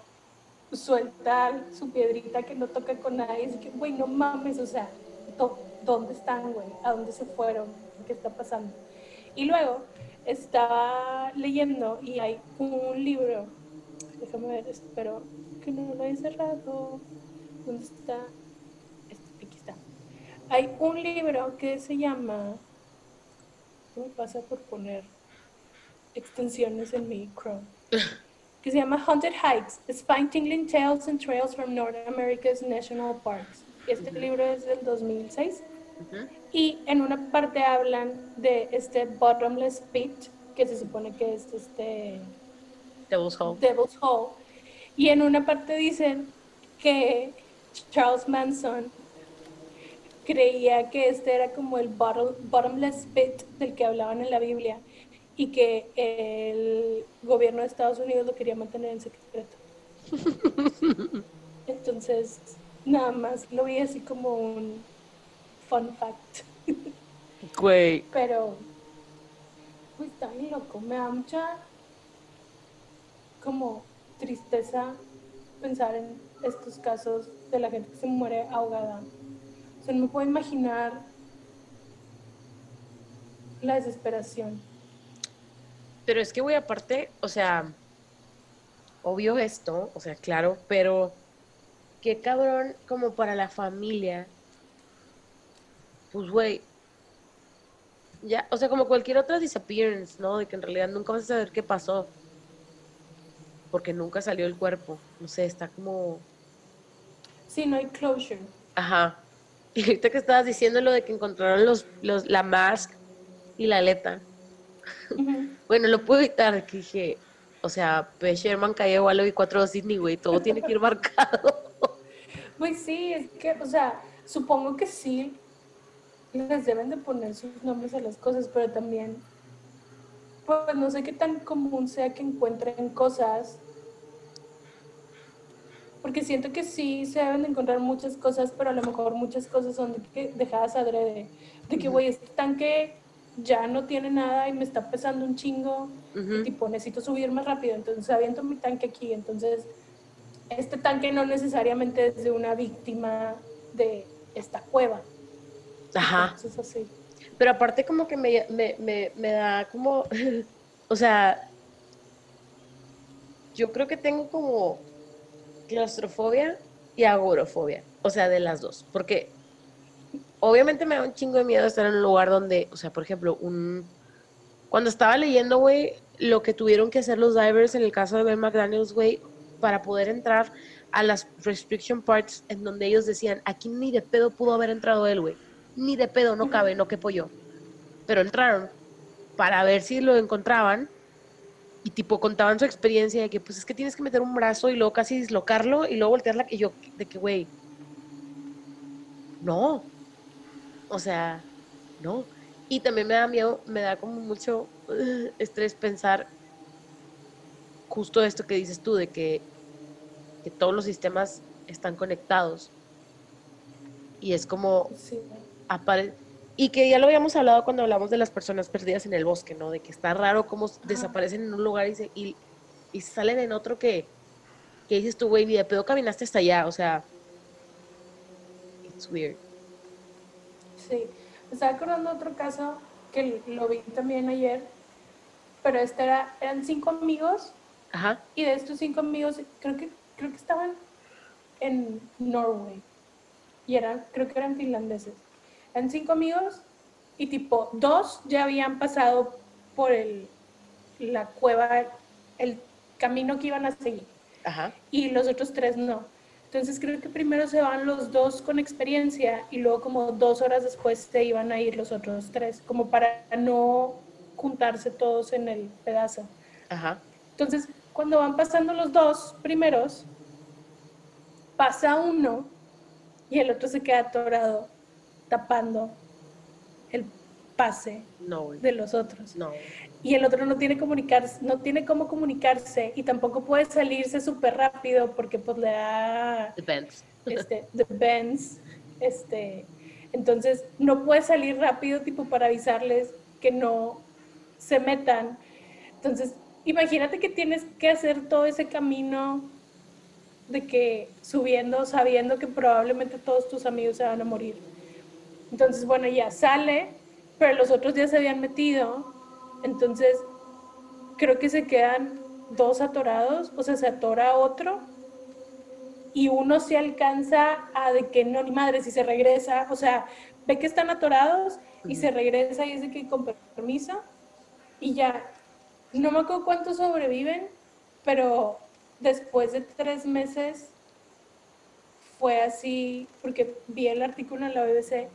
suelta su piedrita que no toca con nadie. Es que, güey, no mames. O sea, ¿dó- ¿dónde están, güey? ¿A dónde se fueron? ¿Qué está pasando? Y luego estaba leyendo y hay un libro. Déjame ver, espero que no lo haya cerrado. ¿Dónde está? Este, aquí está. Hay un libro que se llama. ¿Qué me pasa por poner extensiones en mi Chrome? Que se llama Haunted Hikes: Spine Tingling Tales and Trails from North America's National Parks. Este libro es del 2006 ujú, y en una parte hablan de este Bottomless Pit, que se supone que es este. Devil's Hole. Devil's Hole. Y en una parte dicen que Charles Manson creía que este era como el bottle- bottomless pit del que hablaban en la Biblia y que el gobierno de Estados Unidos lo quería mantener en secreto. Entonces, nada más lo vi así como un fun fact. Güey. Pero, pues está bien loco, me da mucha como tristeza pensar en estos casos de la gente que se muere ahogada. O sea, no me puedo imaginar la desesperación. Pero es que, güey, aparte, o sea, obvio esto, o sea, claro, pero qué cabrón como para la familia. Pues, güey, ya, o sea, como cualquier otra disappearance, ¿no? De que en realidad nunca vas a saber qué pasó. Porque nunca salió el cuerpo. No sé, está como. Sí, no hay closure. Ajá. Y ahorita que estabas diciendo lo de que encontraron los, los, la mask y la aleta. bueno, lo puedo evitar, que dije, o sea, P. Sherman, Calle Wallo y cuatro de Sydney, güey, todo tiene que ir marcado. Pues sí, es que, o sea, supongo que sí les deben de poner sus nombres a las cosas, pero también, pues no sé qué tan común sea que encuentren cosas, porque siento que sí se deben de encontrar muchas cosas, pero a lo mejor muchas cosas son de que dejadas adrede, de que, güey, este tanque ya no tiene nada y me está pesando un chingo, tipo, necesito subir más rápido, entonces aviento mi tanque aquí, entonces este tanque no necesariamente es de una víctima de esta cueva. Ajá. Pero aparte como que me, me, da como, o sea, yo creo que tengo como claustrofobia y agorofobia, o sea, de las dos, porque obviamente me da un chingo de miedo estar en un lugar donde, o sea, por ejemplo, un... Cuando estaba leyendo, güey, lo que tuvieron que hacer los divers en el caso de Ben McDaniels, güey, para poder entrar a las restriction parts en donde ellos decían, aquí ni de pedo pudo haber entrado él, güey. Ni de pedo, no cabe, no que yo. Pero entraron para ver si lo encontraban y tipo contaban su experiencia de que pues es que tienes que meter un brazo y luego casi dislocarlo y luego voltearla y yo de que güey no o sea no y también me da miedo me da como mucho uh, estrés pensar justo esto que dices tú, de que, todos los sistemas están conectados. Y es como... y que ya lo habíamos hablado cuando hablamos de las personas perdidas en el bosque, ¿no? De que está raro cómo desaparecen en un lugar y, se, y, salen en otro que, que dices tú, güey, de pedo caminaste hasta allá, o sea... It's weird. Sí, me estaba acordando de otro caso que lo vi también ayer, pero este era, eran cinco amigos y de estos cinco amigos, creo que, creo que estaban en Norway. Y eran, creo que eran finlandeses. Eran cinco amigos y tipo, dos ya habían pasado por el, la cueva, el camino que iban a seguir. Y los otros tres no. Entonces creo que primero se van los dos con experiencia y luego como dos horas después se iban a ir los otros tres, como para no juntarse todos en el pedazo. Ajá. Entonces, cuando van pasando los dos primeros, pasa uno y el otro se queda atorado tapando el pase de los otros. Y el otro no tiene comunicarse, no tiene cómo comunicarse y tampoco puede salirse súper rápido porque pues le da Depends. este depends este entonces no puede salir rápido tipo para avisarles que no se metan. Entonces imagínate que tienes que hacer todo ese camino de que subiendo, sabiendo que probablemente todos tus amigos se van a morir. Entonces, bueno, ya sale, pero los otros ya se habían metido. Entonces, creo que se quedan dos atorados, o sea, se atora otro y uno se alcanza a de que no, ni madre, si se regresa, o sea, ve que están atorados y se regresa y dice que con permiso y ya no me acuerdo cuántos sobreviven, pero después de tres meses fue así, porque vi el artículo en la BBC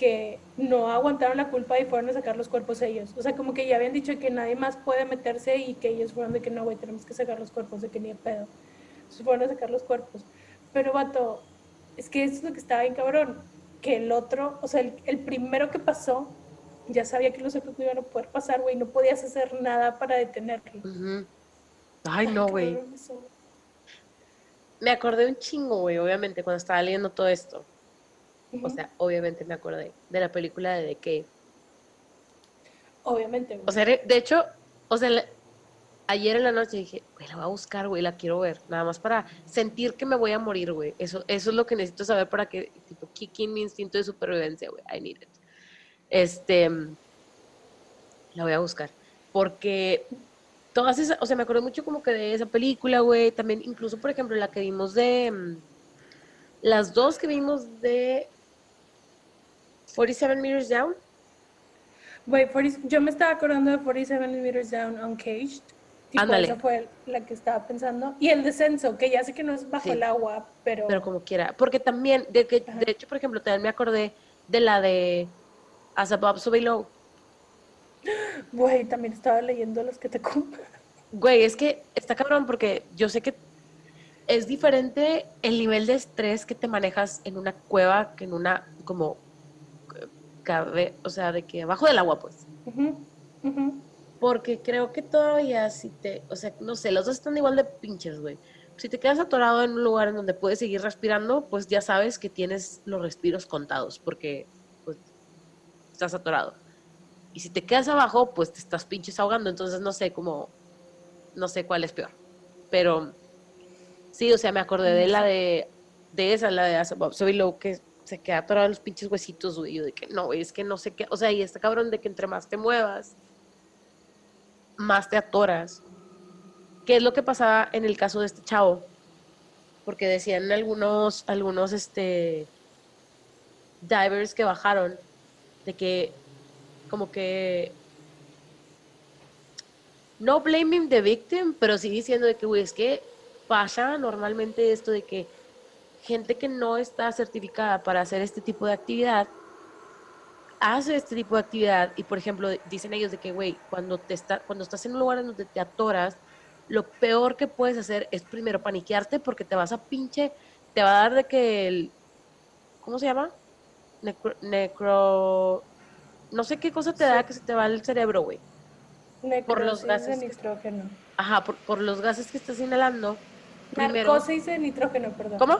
que no aguantaron la culpa y fueron a sacar los cuerpos ellos. O sea, como que ya habían dicho que nadie más puede meterse y que ellos fueron de que no, güey, tenemos que sacar los cuerpos, de que ni el pedo. Entonces fueron a sacar los cuerpos. Pero, vato, es que eso es lo que estaba bien cabrón, que el otro, o sea, el, el primero que pasó ya sabía que los otros no iban a poder pasar, güey, no podías hacer nada para detenerlo. Ay, no, güey. Me acordé un chingo, güey, obviamente, cuando estaba leyendo todo esto. O sea, obviamente me acordé de la película de The Obviamente, güey. O sea, de hecho, o sea, ayer en la noche dije, güey, la voy a buscar, güey, la quiero ver, nada más para sentir que me voy a morir, güey. Eso, eso es lo que necesito saber para que, tipo, kicking mi instinto de supervivencia, güey. I need it. Este, la voy a buscar. Porque todas esas, o sea, me acuerdo mucho como que de esa película, güey. También, incluso, por ejemplo, la que vimos de, mm, las dos que vimos de 47 Meters Down. Güey, 40 yo me estaba acordando de 47 Meters Down Uncaged. Tipo, Ándale. esa fue la que estaba pensando. Y el descenso, que ya sé que no es bajo Sí. el agua, pero... pero como quiera. Porque también, de, que, de hecho, por ejemplo, también me acordé de la de As Above, So Below. Güey, también estaba leyendo los que te compran. Güey, es que está cabrón porque yo sé que es diferente el nivel de estrés que te manejas en una cueva que en una, como, o sea, de que abajo del agua, pues. Ujú, ujú. Porque creo que todavía si te, o sea, no sé, los dos están igual de pinches, güey. Si te quedas atorado en un lugar en donde puedes seguir respirando, pues ya sabes que tienes los respiros contados, porque pues estás atorado. Y si te quedas abajo, pues te estás pinches ahogando, entonces no sé cómo, no sé cuál es peor. Pero sí, o sea, me acordé de la de, de esa, la de Above, So Below, que se queda atorado los pinches huesitos, güey. Yo de que no, es que no sé qué, o sea, y está cabrón de que entre más te muevas, más te atoras. ¿Qué es lo que pasaba en el caso de este chavo? Porque decían algunos, algunos este, divers que bajaron de que como que no blaming the victim, pero sí diciendo de que, güey, es que pasa normalmente esto de que gente que no está certificada para hacer este tipo de actividad hace este tipo de actividad y por ejemplo dicen ellos de que güey cuando te está cuando estás en un lugar en donde te atoras lo peor que puedes hacer es primero paniquearte porque te vas a pinche te va a dar de que el ¿cómo se llama? necro, necro no sé qué cosa te da que se te va el cerebro güey Por los gases de que- nitrógeno. ajá por, por los gases que estás inhalando primero Narcosis de nitrógeno, perdón. ¿cómo?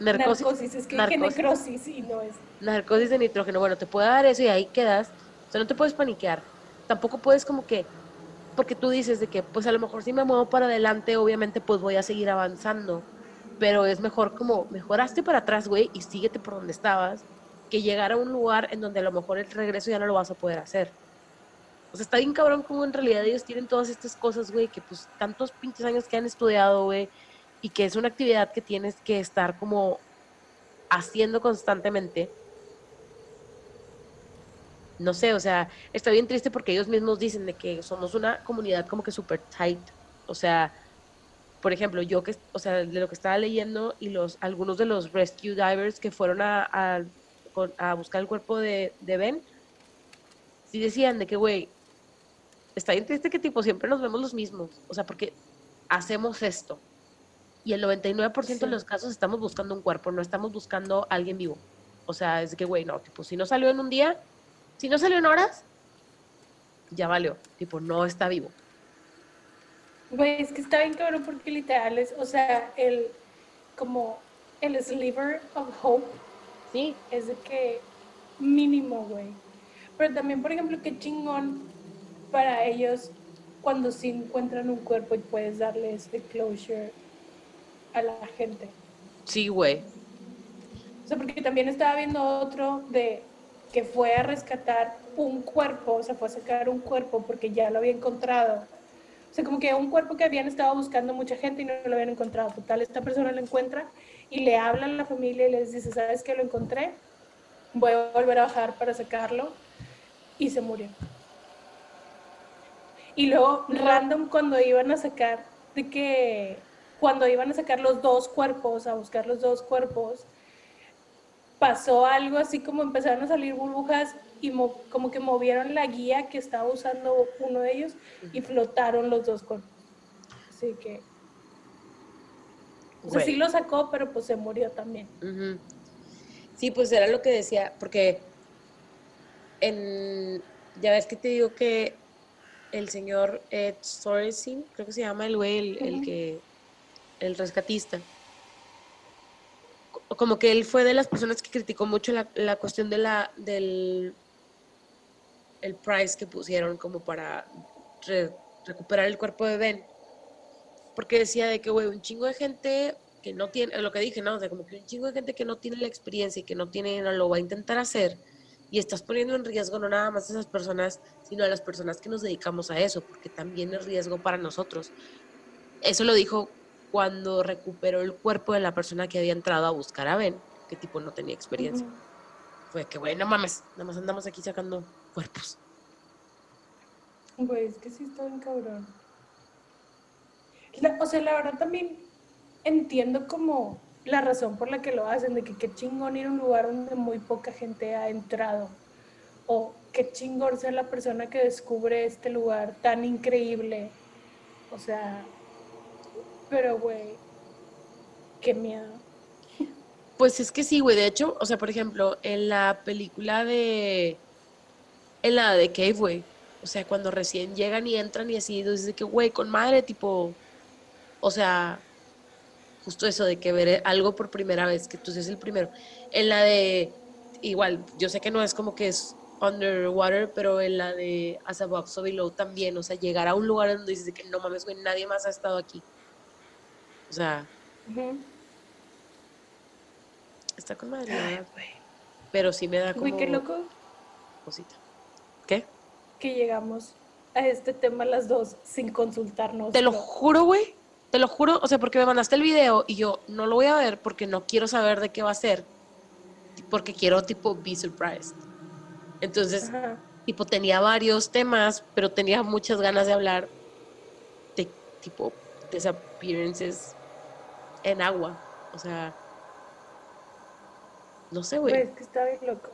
Narcosis, Narcosis, es que dije narcosis. necrosis y no es. narcosis de nitrógeno. Bueno, te puede dar eso y ahí quedas. O sea, no te puedes paniquear. Tampoco puedes como que, porque tú dices de que, pues a lo mejor si me muevo para adelante, obviamente pues voy a seguir avanzando. Pero es mejor como, mejoraste para atrás, güey, y síguete por donde estabas, que llegar a un lugar en donde a lo mejor el regreso ya no lo vas a poder hacer. O sea, está bien cabrón como en realidad ellos tienen todas estas cosas, güey, que pues tantos pinches años que han estudiado, güey, y que es una actividad que tienes que estar como haciendo constantemente. No sé, o sea, está bien triste porque ellos mismos dicen de que somos una comunidad como que súper tight. O sea, por ejemplo, yo que, o sea, de lo que estaba leyendo y los algunos de los rescue divers que fueron a, a, buscar el cuerpo de, de Ben, sí decían de que, güey, está bien triste que tipo siempre nos vemos los mismos. O sea, porque hacemos esto. Y el 99% de Sí. los casos estamos buscando un cuerpo, no estamos buscando a alguien vivo. O sea, es de que, güey, no, tipo, si no salió en un día, si no salió en horas, ya valió. Tipo, no está vivo. Güey, es que está bien cabrón porque literal es, o sea, el, como, el sliver of hope Sí, es de que mínimo, güey. Pero también, por ejemplo, qué chingón para ellos cuando sí encuentran un cuerpo y puedes darle este closure a la gente. sí, güey. O sea, porque también estaba viendo otro de que fue a rescatar un cuerpo, o sea, fue a sacar un cuerpo porque ya lo había encontrado. O sea, como que un cuerpo que habían estado buscando mucha gente y no lo habían encontrado. Total, esta persona lo encuentra y le habla a la familia y les dice, ¿sabes qué? Lo encontré, voy a volver a bajar para sacarlo. Y se murió. Y luego, random, cuando iban a sacar, de que cuando iban a sacar los dos cuerpos, a buscar los dos cuerpos, pasó algo así como empezaron a salir burbujas y mo- como que movieron la guía que estaba usando uno de ellos y flotaron los dos cuerpos. Así que, o sea, sí lo sacó, pero pues se murió también. Sí, pues era lo que decía, porque en, ya ves que te digo que el señor Ed Sorensen, creo que se llama el güey, el, que, el rescatista, co- como que él fue de las personas que criticó mucho la, la cuestión de la, del el price que pusieron como para re- recuperar el cuerpo de Ben. Porque decía de que, güey, un chingo de gente que no tiene, lo que dije, ¿no? O sea, como que un chingo de gente que no tiene la experiencia y que no tiene, no lo va a intentar hacer. Y estás poniendo en riesgo no nada más a esas personas, sino a las personas que nos dedicamos a eso, porque también es riesgo para nosotros. Eso lo dijo cuando recuperó el cuerpo de la persona que había entrado a buscar a Ben, que tipo no tenía experiencia. Fue que, güey, no mames, nada más andamos aquí sacando cuerpos. Güey, es que sí está bien cabrón. o sea, la verdad también entiendo como la razón por la que lo hacen, de que qué chingón ir a un lugar donde muy poca gente ha entrado. O qué chingón ser la persona que descubre este lugar tan increíble. O sea, pero güey, qué miedo. Pues es que sí, güey. De hecho, o sea, por ejemplo, en la película de. En la de Cave, güey. O sea, cuando recién llegan y entran y así, dices que, güey, con madre, tipo. O sea, justo eso de que ver algo por primera vez, que tú seas el primero. En la de. Igual, yo sé que no es como que es underwater, pero en la de As Above, So Below también. O sea, llegar a un lugar donde dices que no mames, güey, nadie más ha estado aquí. O sea. Está con madre, Pero sí me da como. Uy, qué loco. Cosita. ¿Qué? Que llegamos a este tema las dos sin consultarnos. Te lo juro, güey. Te lo juro, o sea, porque me mandaste el video y yo no lo voy a ver porque no quiero saber de qué va a ser. Porque quiero, tipo, be surprised. Entonces, tipo, tenía varios temas, pero tenía muchas ganas de hablar de, tipo, disappearances en agua. O sea, no sé, güey. Es que está bien loco.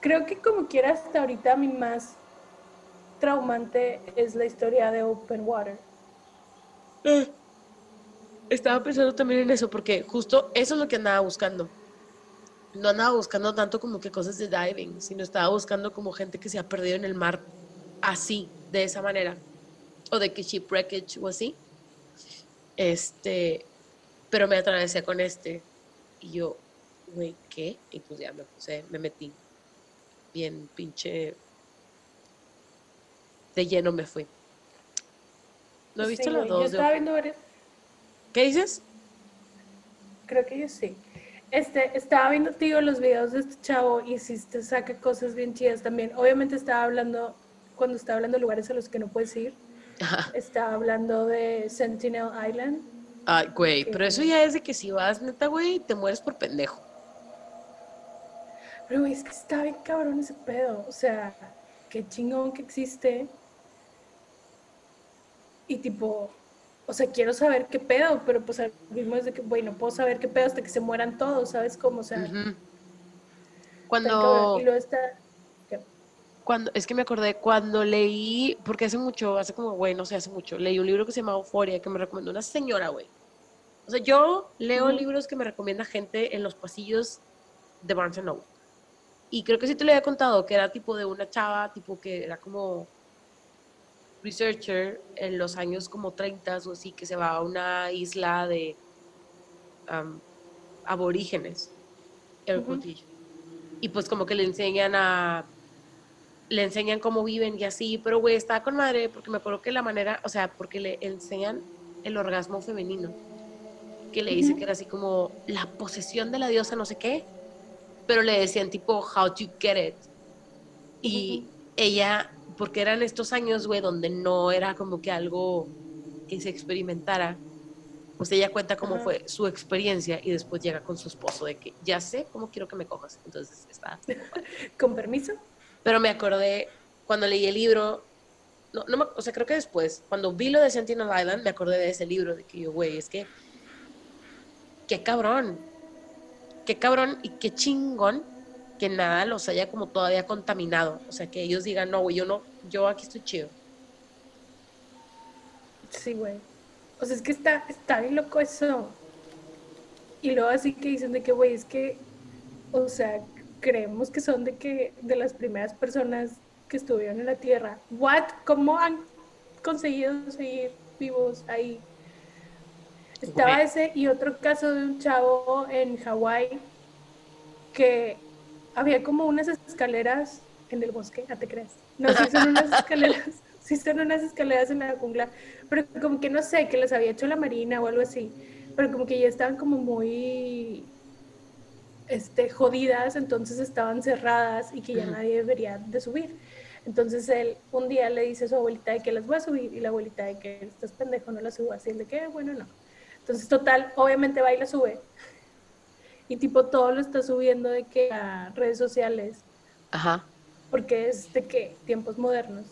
Creo que como quiera hasta ahorita mi más traumante es la historia de Open Water. Eh, estaba pensando también en eso, porque justo eso es lo que andaba buscando. No andaba buscando tanto como que cosas de diving, sino estaba buscando como gente que se ha perdido en el mar así, de esa manera. O de que shipwreckage o así. Este, pero me atravesé con este. Y yo, güey, ¿qué? Y pues ya me puse, me metí. Bien pinche. De lleno me fui. No he visto las dos. Yo estaba viendo varias. ¿Qué dices? Creo que yo sí. Este, estaba viendo, tío, los videos de este chavo y si te saca cosas bien chidas también. Obviamente estaba hablando, cuando estaba hablando de lugares a los que no puedes ir, estaba hablando de Sentinel Island. Ay, güey, pero eso ya es de que si vas, neta, güey, te mueres por pendejo. Pero, güey, es que está bien cabrón ese pedo. O sea, qué chingón que existe. Y tipo, o sea, quiero saber qué pedo, pero pues al mismo es de que, güey, no puedo saber qué pedo hasta que se mueran todos, ¿sabes cómo? O sea, cuando... Y luego está... Cuando, es que me acordé cuando leí, porque hace mucho, hace como, güey, no sé, hace mucho, leí un libro que se llama Euforia, que me recomendó una señora, güey. O sea, yo leo libros que me recomienda gente en los pasillos de Barnes Noble. Y creo que sí te lo había contado, que era tipo de una chava, tipo que era como researcher en los años como 30 o así, que se va a una isla de aborígenes, el Y pues como que le enseñan a le enseñan cómo viven y así, pero güey, está con madre porque me acuerdo que la manera, o sea, porque le enseñan el orgasmo femenino, que le dice que era así como la posesión de la diosa no sé qué, pero le decían tipo how to get it. Y ella, porque eran estos años, güey, donde no era como que algo que se experimentara, pues ella cuenta cómo fue su experiencia y después llega con su esposo de que ya sé cómo quiero que me cojas. Entonces está. ¿Con permiso? Pero me acordé cuando leí el libro, no, no o sea, creo que después, cuando vi lo de Sentinel Island, me acordé de ese libro, de que yo, güey, es que, qué cabrón, qué cabrón y qué chingón que nada los haya como todavía contaminado. O sea, que ellos digan, no, güey, yo no, yo aquí estoy chido. Sí, güey. O sea, es que está, está bien loco eso. Y luego así que dicen de que, güey, es que, o sea, creemos que son de que de las primeras personas que estuvieron en la Tierra. What? ¿Cómo han conseguido seguir vivos ahí? Estaba ese y otro caso de un chavo en Hawái que había como unas escaleras en el bosque, ¿a te crees? No, sí son unas escaleras, Sí son unas escaleras en la jungla, pero como que no sé, que las había hecho la marina o algo así, pero como que ya estaban como muy este, jodidas, entonces estaban cerradas y que ya nadie debería de subir. Entonces él un día le dice a su abuelita de que las voy a subir y la abuelita de que estás pendejo, no las subo así, de que bueno, no. Entonces total, obviamente va y la sube. Y tipo todo lo está subiendo de que a redes sociales. Ajá. Porque es de que tiempos modernos.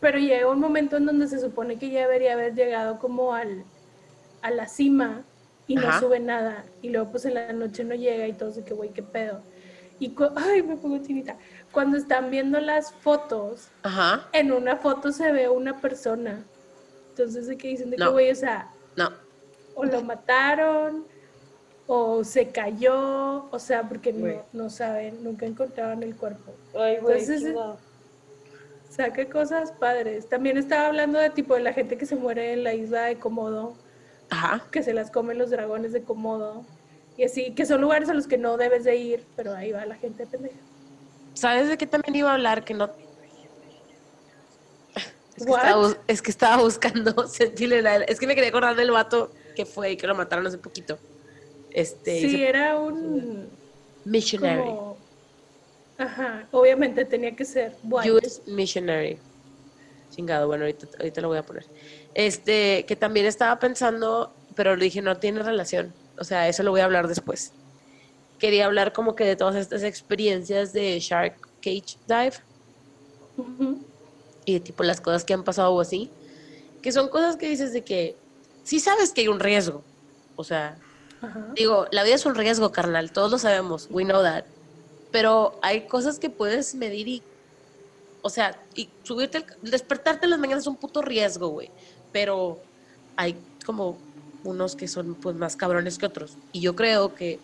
Pero llega un momento en donde se supone que ya debería haber llegado como al, a la cima y no sube nada. Y luego pues en la noche no llega y todo, de que güey, qué pedo. Y, ay, me pongo chinita. Cuando están viendo las fotos, en una foto se ve una persona. Entonces, ¿de qué dicen? De que, güey, o sea, no. O lo mataron, o se cayó, o sea, porque no, no, saben, nunca encontraron el cuerpo. Ay, güey, Entonces, saca cosas padres. También estaba hablando de tipo de la gente que se muere en la isla de Komodo. Ajá. Que se las comen los dragones de Komodo. Y así, que son lugares a los que no debes de ir, pero ahí va la gente pendeja. ¿Sabes de qué también iba a hablar? Que no... Es que, estaba, es que estaba, buscando Es que me quería acordar del vato que fue y que lo mataron hace poquito. Este, sí, era un... Missionary. Ajá, obviamente tenía que ser white. US Missionary. Chingado, bueno, ahorita, ahorita lo voy a poner. Este, que también estaba pensando, pero le dije, no tiene relación o sea, eso lo voy a hablar después. Quería hablar como que de todas estas experiencias de Shark Cage Dive. Y de tipo las cosas que han pasado o así. Que son cosas que dices de que sí sabes que hay un riesgo. O sea, digo, la vida es un riesgo, carnal. Todos lo sabemos. We know that. Pero hay cosas que puedes medir y o sea, y subirte, despertarte en las mañanas es un puto riesgo, güey. Pero hay como unos que son pues más cabrones que otros. Y yo creo que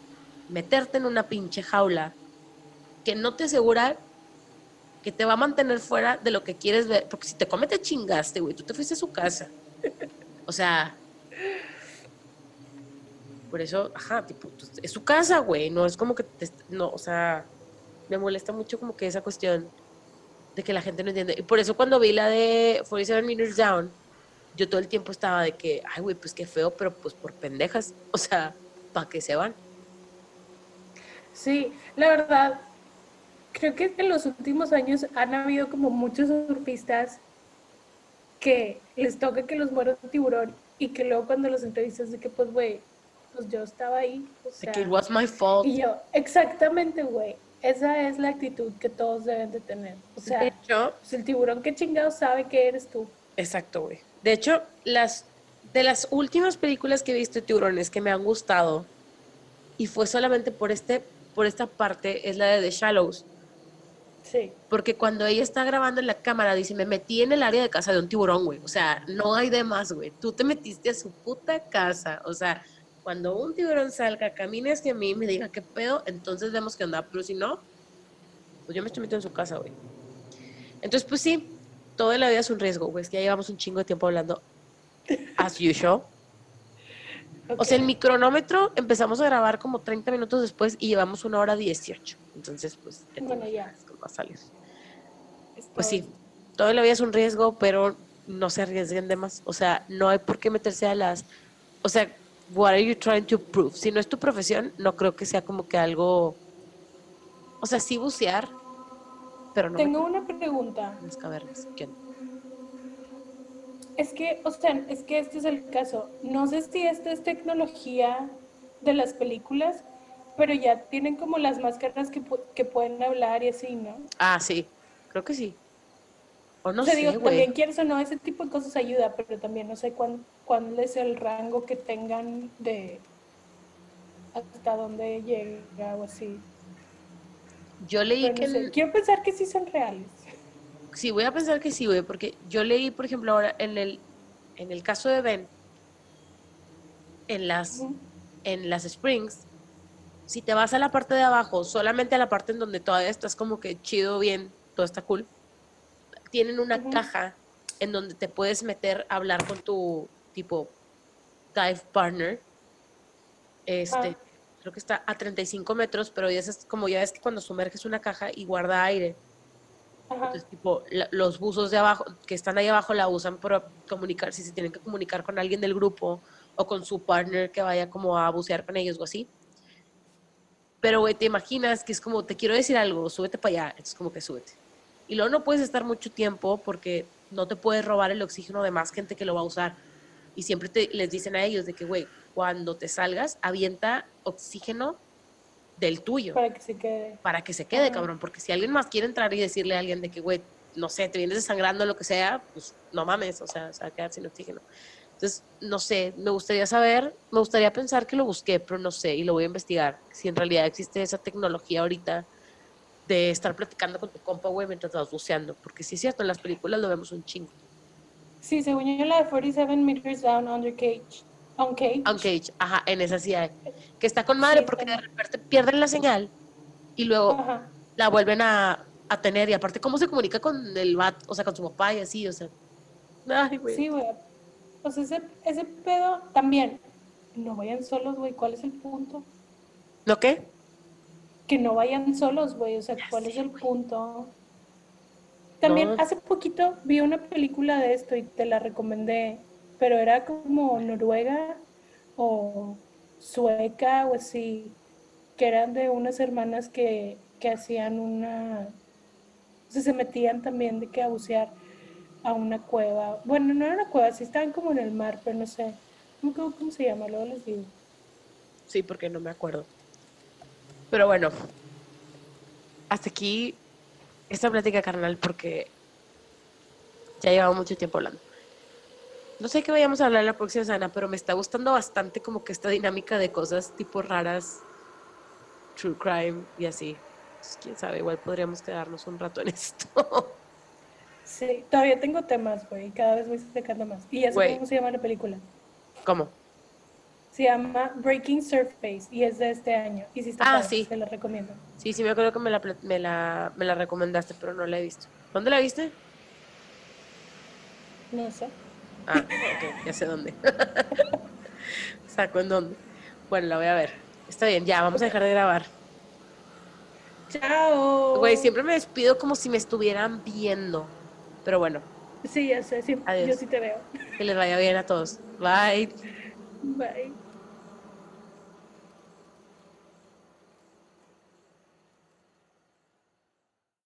meterte en una pinche jaula que no te asegura que te va a mantener fuera de lo que quieres ver, porque si te come te chingaste, güey, tú te fuiste a su casa. O sea, por eso, ajá, tipo, pues, es su casa, güey, no es como que, te, no, o sea, me molesta mucho como que esa cuestión de que la gente no entiende. Y por eso cuando vi la de 47 Meters Down, yo todo el tiempo estaba de que, ay, güey, pues qué feo, pero pues por pendejas, o sea, ¿para qué se van? Sí, la verdad, creo que en los últimos años han habido como muchos surfistas que les toca que los muera un tiburón y que luego cuando los entrevistas de que, pues, güey, pues yo estaba ahí. O sea, que it was my fault. Y yo, exactamente, güey. Esa es la actitud que todos deben de tener. O sea, pues el tiburón que chingado sabe que eres tú. Exacto, güey. De hecho, las de las últimas películas que he visto de tiburones que me han gustado, y fue solamente por, este, por esta parte, es la de The Shallows. Sí. Porque cuando ella está grabando en la cámara, dice, me metí en el área de casa de un tiburón, güey. O sea, no hay de más, güey. Tú te metiste a su puta casa. O sea, cuando un tiburón salga, camine hacia mí y me diga qué pedo, entonces vemos que anda. Pero si no, pues yo me estoy metiendo en su casa, güey. Entonces, pues sí, todo la vida es un riesgo, güey. Es que ya llevamos un chingo de tiempo hablando as usual. O sea, el micronómetro empezamos a grabar como 30 minutos después y llevamos una hora 18. Entonces, pues, bueno, ya. va a salir. Pues sí, todo la vida es un riesgo, pero no se arriesguen de más. O sea, no hay por qué meterse a las. O sea, what are you trying to prove? Si no es tu profesión, no creo que sea como que algo. O sea, sí bucear, tengo una pregunta. Las cavernas. ¿Quién? Es que, o sea, es que este es el caso. No sé si esta es tecnología de las películas, pero ya tienen como las máscaras que, que pueden hablar y así, ¿no? Ah, sí. Creo que sí. O no sé, digo, también quieres o no, ese tipo de cosas ayuda, pero también no sé cuán, cuál es el rango que tengan de hasta dónde llega o así. Yo leí que... Quiero pensar que sí son reales. Sí, voy a pensar que sí, güey, porque yo leí, por ejemplo, ahora en el, en el caso de Ben, en las, en las Springs, si te vas a la parte de abajo, solamente a la parte en donde todavía estás como que chido, bien, todo está cool, tienen una caja en donde te puedes meter a hablar con tu tipo dive partner. Este, ah creo que está a 35 metros, pero ya es como ya ves que cuando sumerges una caja y guarda aire. Ajá. Entonces, tipo, la- los buzos de abajo, que están ahí abajo, la usan para comunicar, si se tienen que comunicar con alguien del grupo o con su partner que vaya como a bucear con ellos o así. Pero, güey, te imaginas que es como, te quiero decir algo, súbete para allá. Es como que súbete. Y luego no puedes estar mucho tiempo porque no te puedes robar el oxígeno de más gente que lo va a usar. Y siempre te, les dicen a ellos de que, güey, cuando te salgas, avienta oxígeno del tuyo Para que se quede. para que se quede, cabrón. Porque si alguien más quiere entrar y decirle a alguien de que, güey, no sé, te vienes desangrando, lo que sea, pues no mames, o sea, se va a quedar sin oxígeno. Entonces, no sé, me gustaría saber, me gustaría pensar que lo busqué, pero no sé, y lo voy a investigar, si en realidad existe esa tecnología ahorita de estar platicando con tu compa, güey, mientras vas buceando. Porque sí es cierto, en las películas lo vemos un chingo. Sí, según yo, la de 47 meters down under cage. On cage. On cage, ajá, en esa sí hay. Que está con madre Sí, porque de repente pierden la señal y luego Ajá. la vuelven a, a tener. Y aparte, ¿cómo se comunica con el bat, o sea, con su papá y así? O sea, ay, güey. Sí, güey. O sea, ese, ese pedo también. No vayan solos, güey. ¿Cuál es el punto? ¿No qué? Que no vayan solos, güey. O sea, Ya ¿cuál sé, es el punto? También No. hace poquito vi una película de esto y te la recomendé, pero era como noruega o sueca o así, que eran de unas hermanas que, que hacían una, o sea, se metían también de que a bucear a una cueva. Bueno, no era una cueva, sí estaban como en el mar, pero no sé. No me acuerdo cómo se llama, luego les digo. Sí, porque no me acuerdo. Pero bueno, hasta aquí esta plática carnal porque ya llevamos mucho tiempo hablando. No sé qué vayamos a hablar la próxima semana, pero me está gustando bastante como que esta dinámica de cosas tipo raras, true crime y así. Pues, quién sabe, igual podríamos quedarnos un rato en esto. Sí, todavía tengo temas, güey, cada vez voy sacando más. Y ya sé Güey. cómo se llama la película. ¿Cómo? Se llama Breaking Surface y es de este año. Y sí está Ah, padre, sí. se la recomiendo. Sí, sí, me acuerdo que me la, me, la, me la recomendaste, pero no la he visto. ¿Dónde la viste? No sé. Ah, ok, ya sé dónde. Saco en dónde. Bueno, la voy a ver. Está bien, ya, vamos a dejar de grabar. Chao. Güey, siempre me despido como si me estuvieran viendo. Pero bueno, Sí, ya sé, sí, Adiós. yo sí te veo. que les vaya bien a todos. Bye. Bye.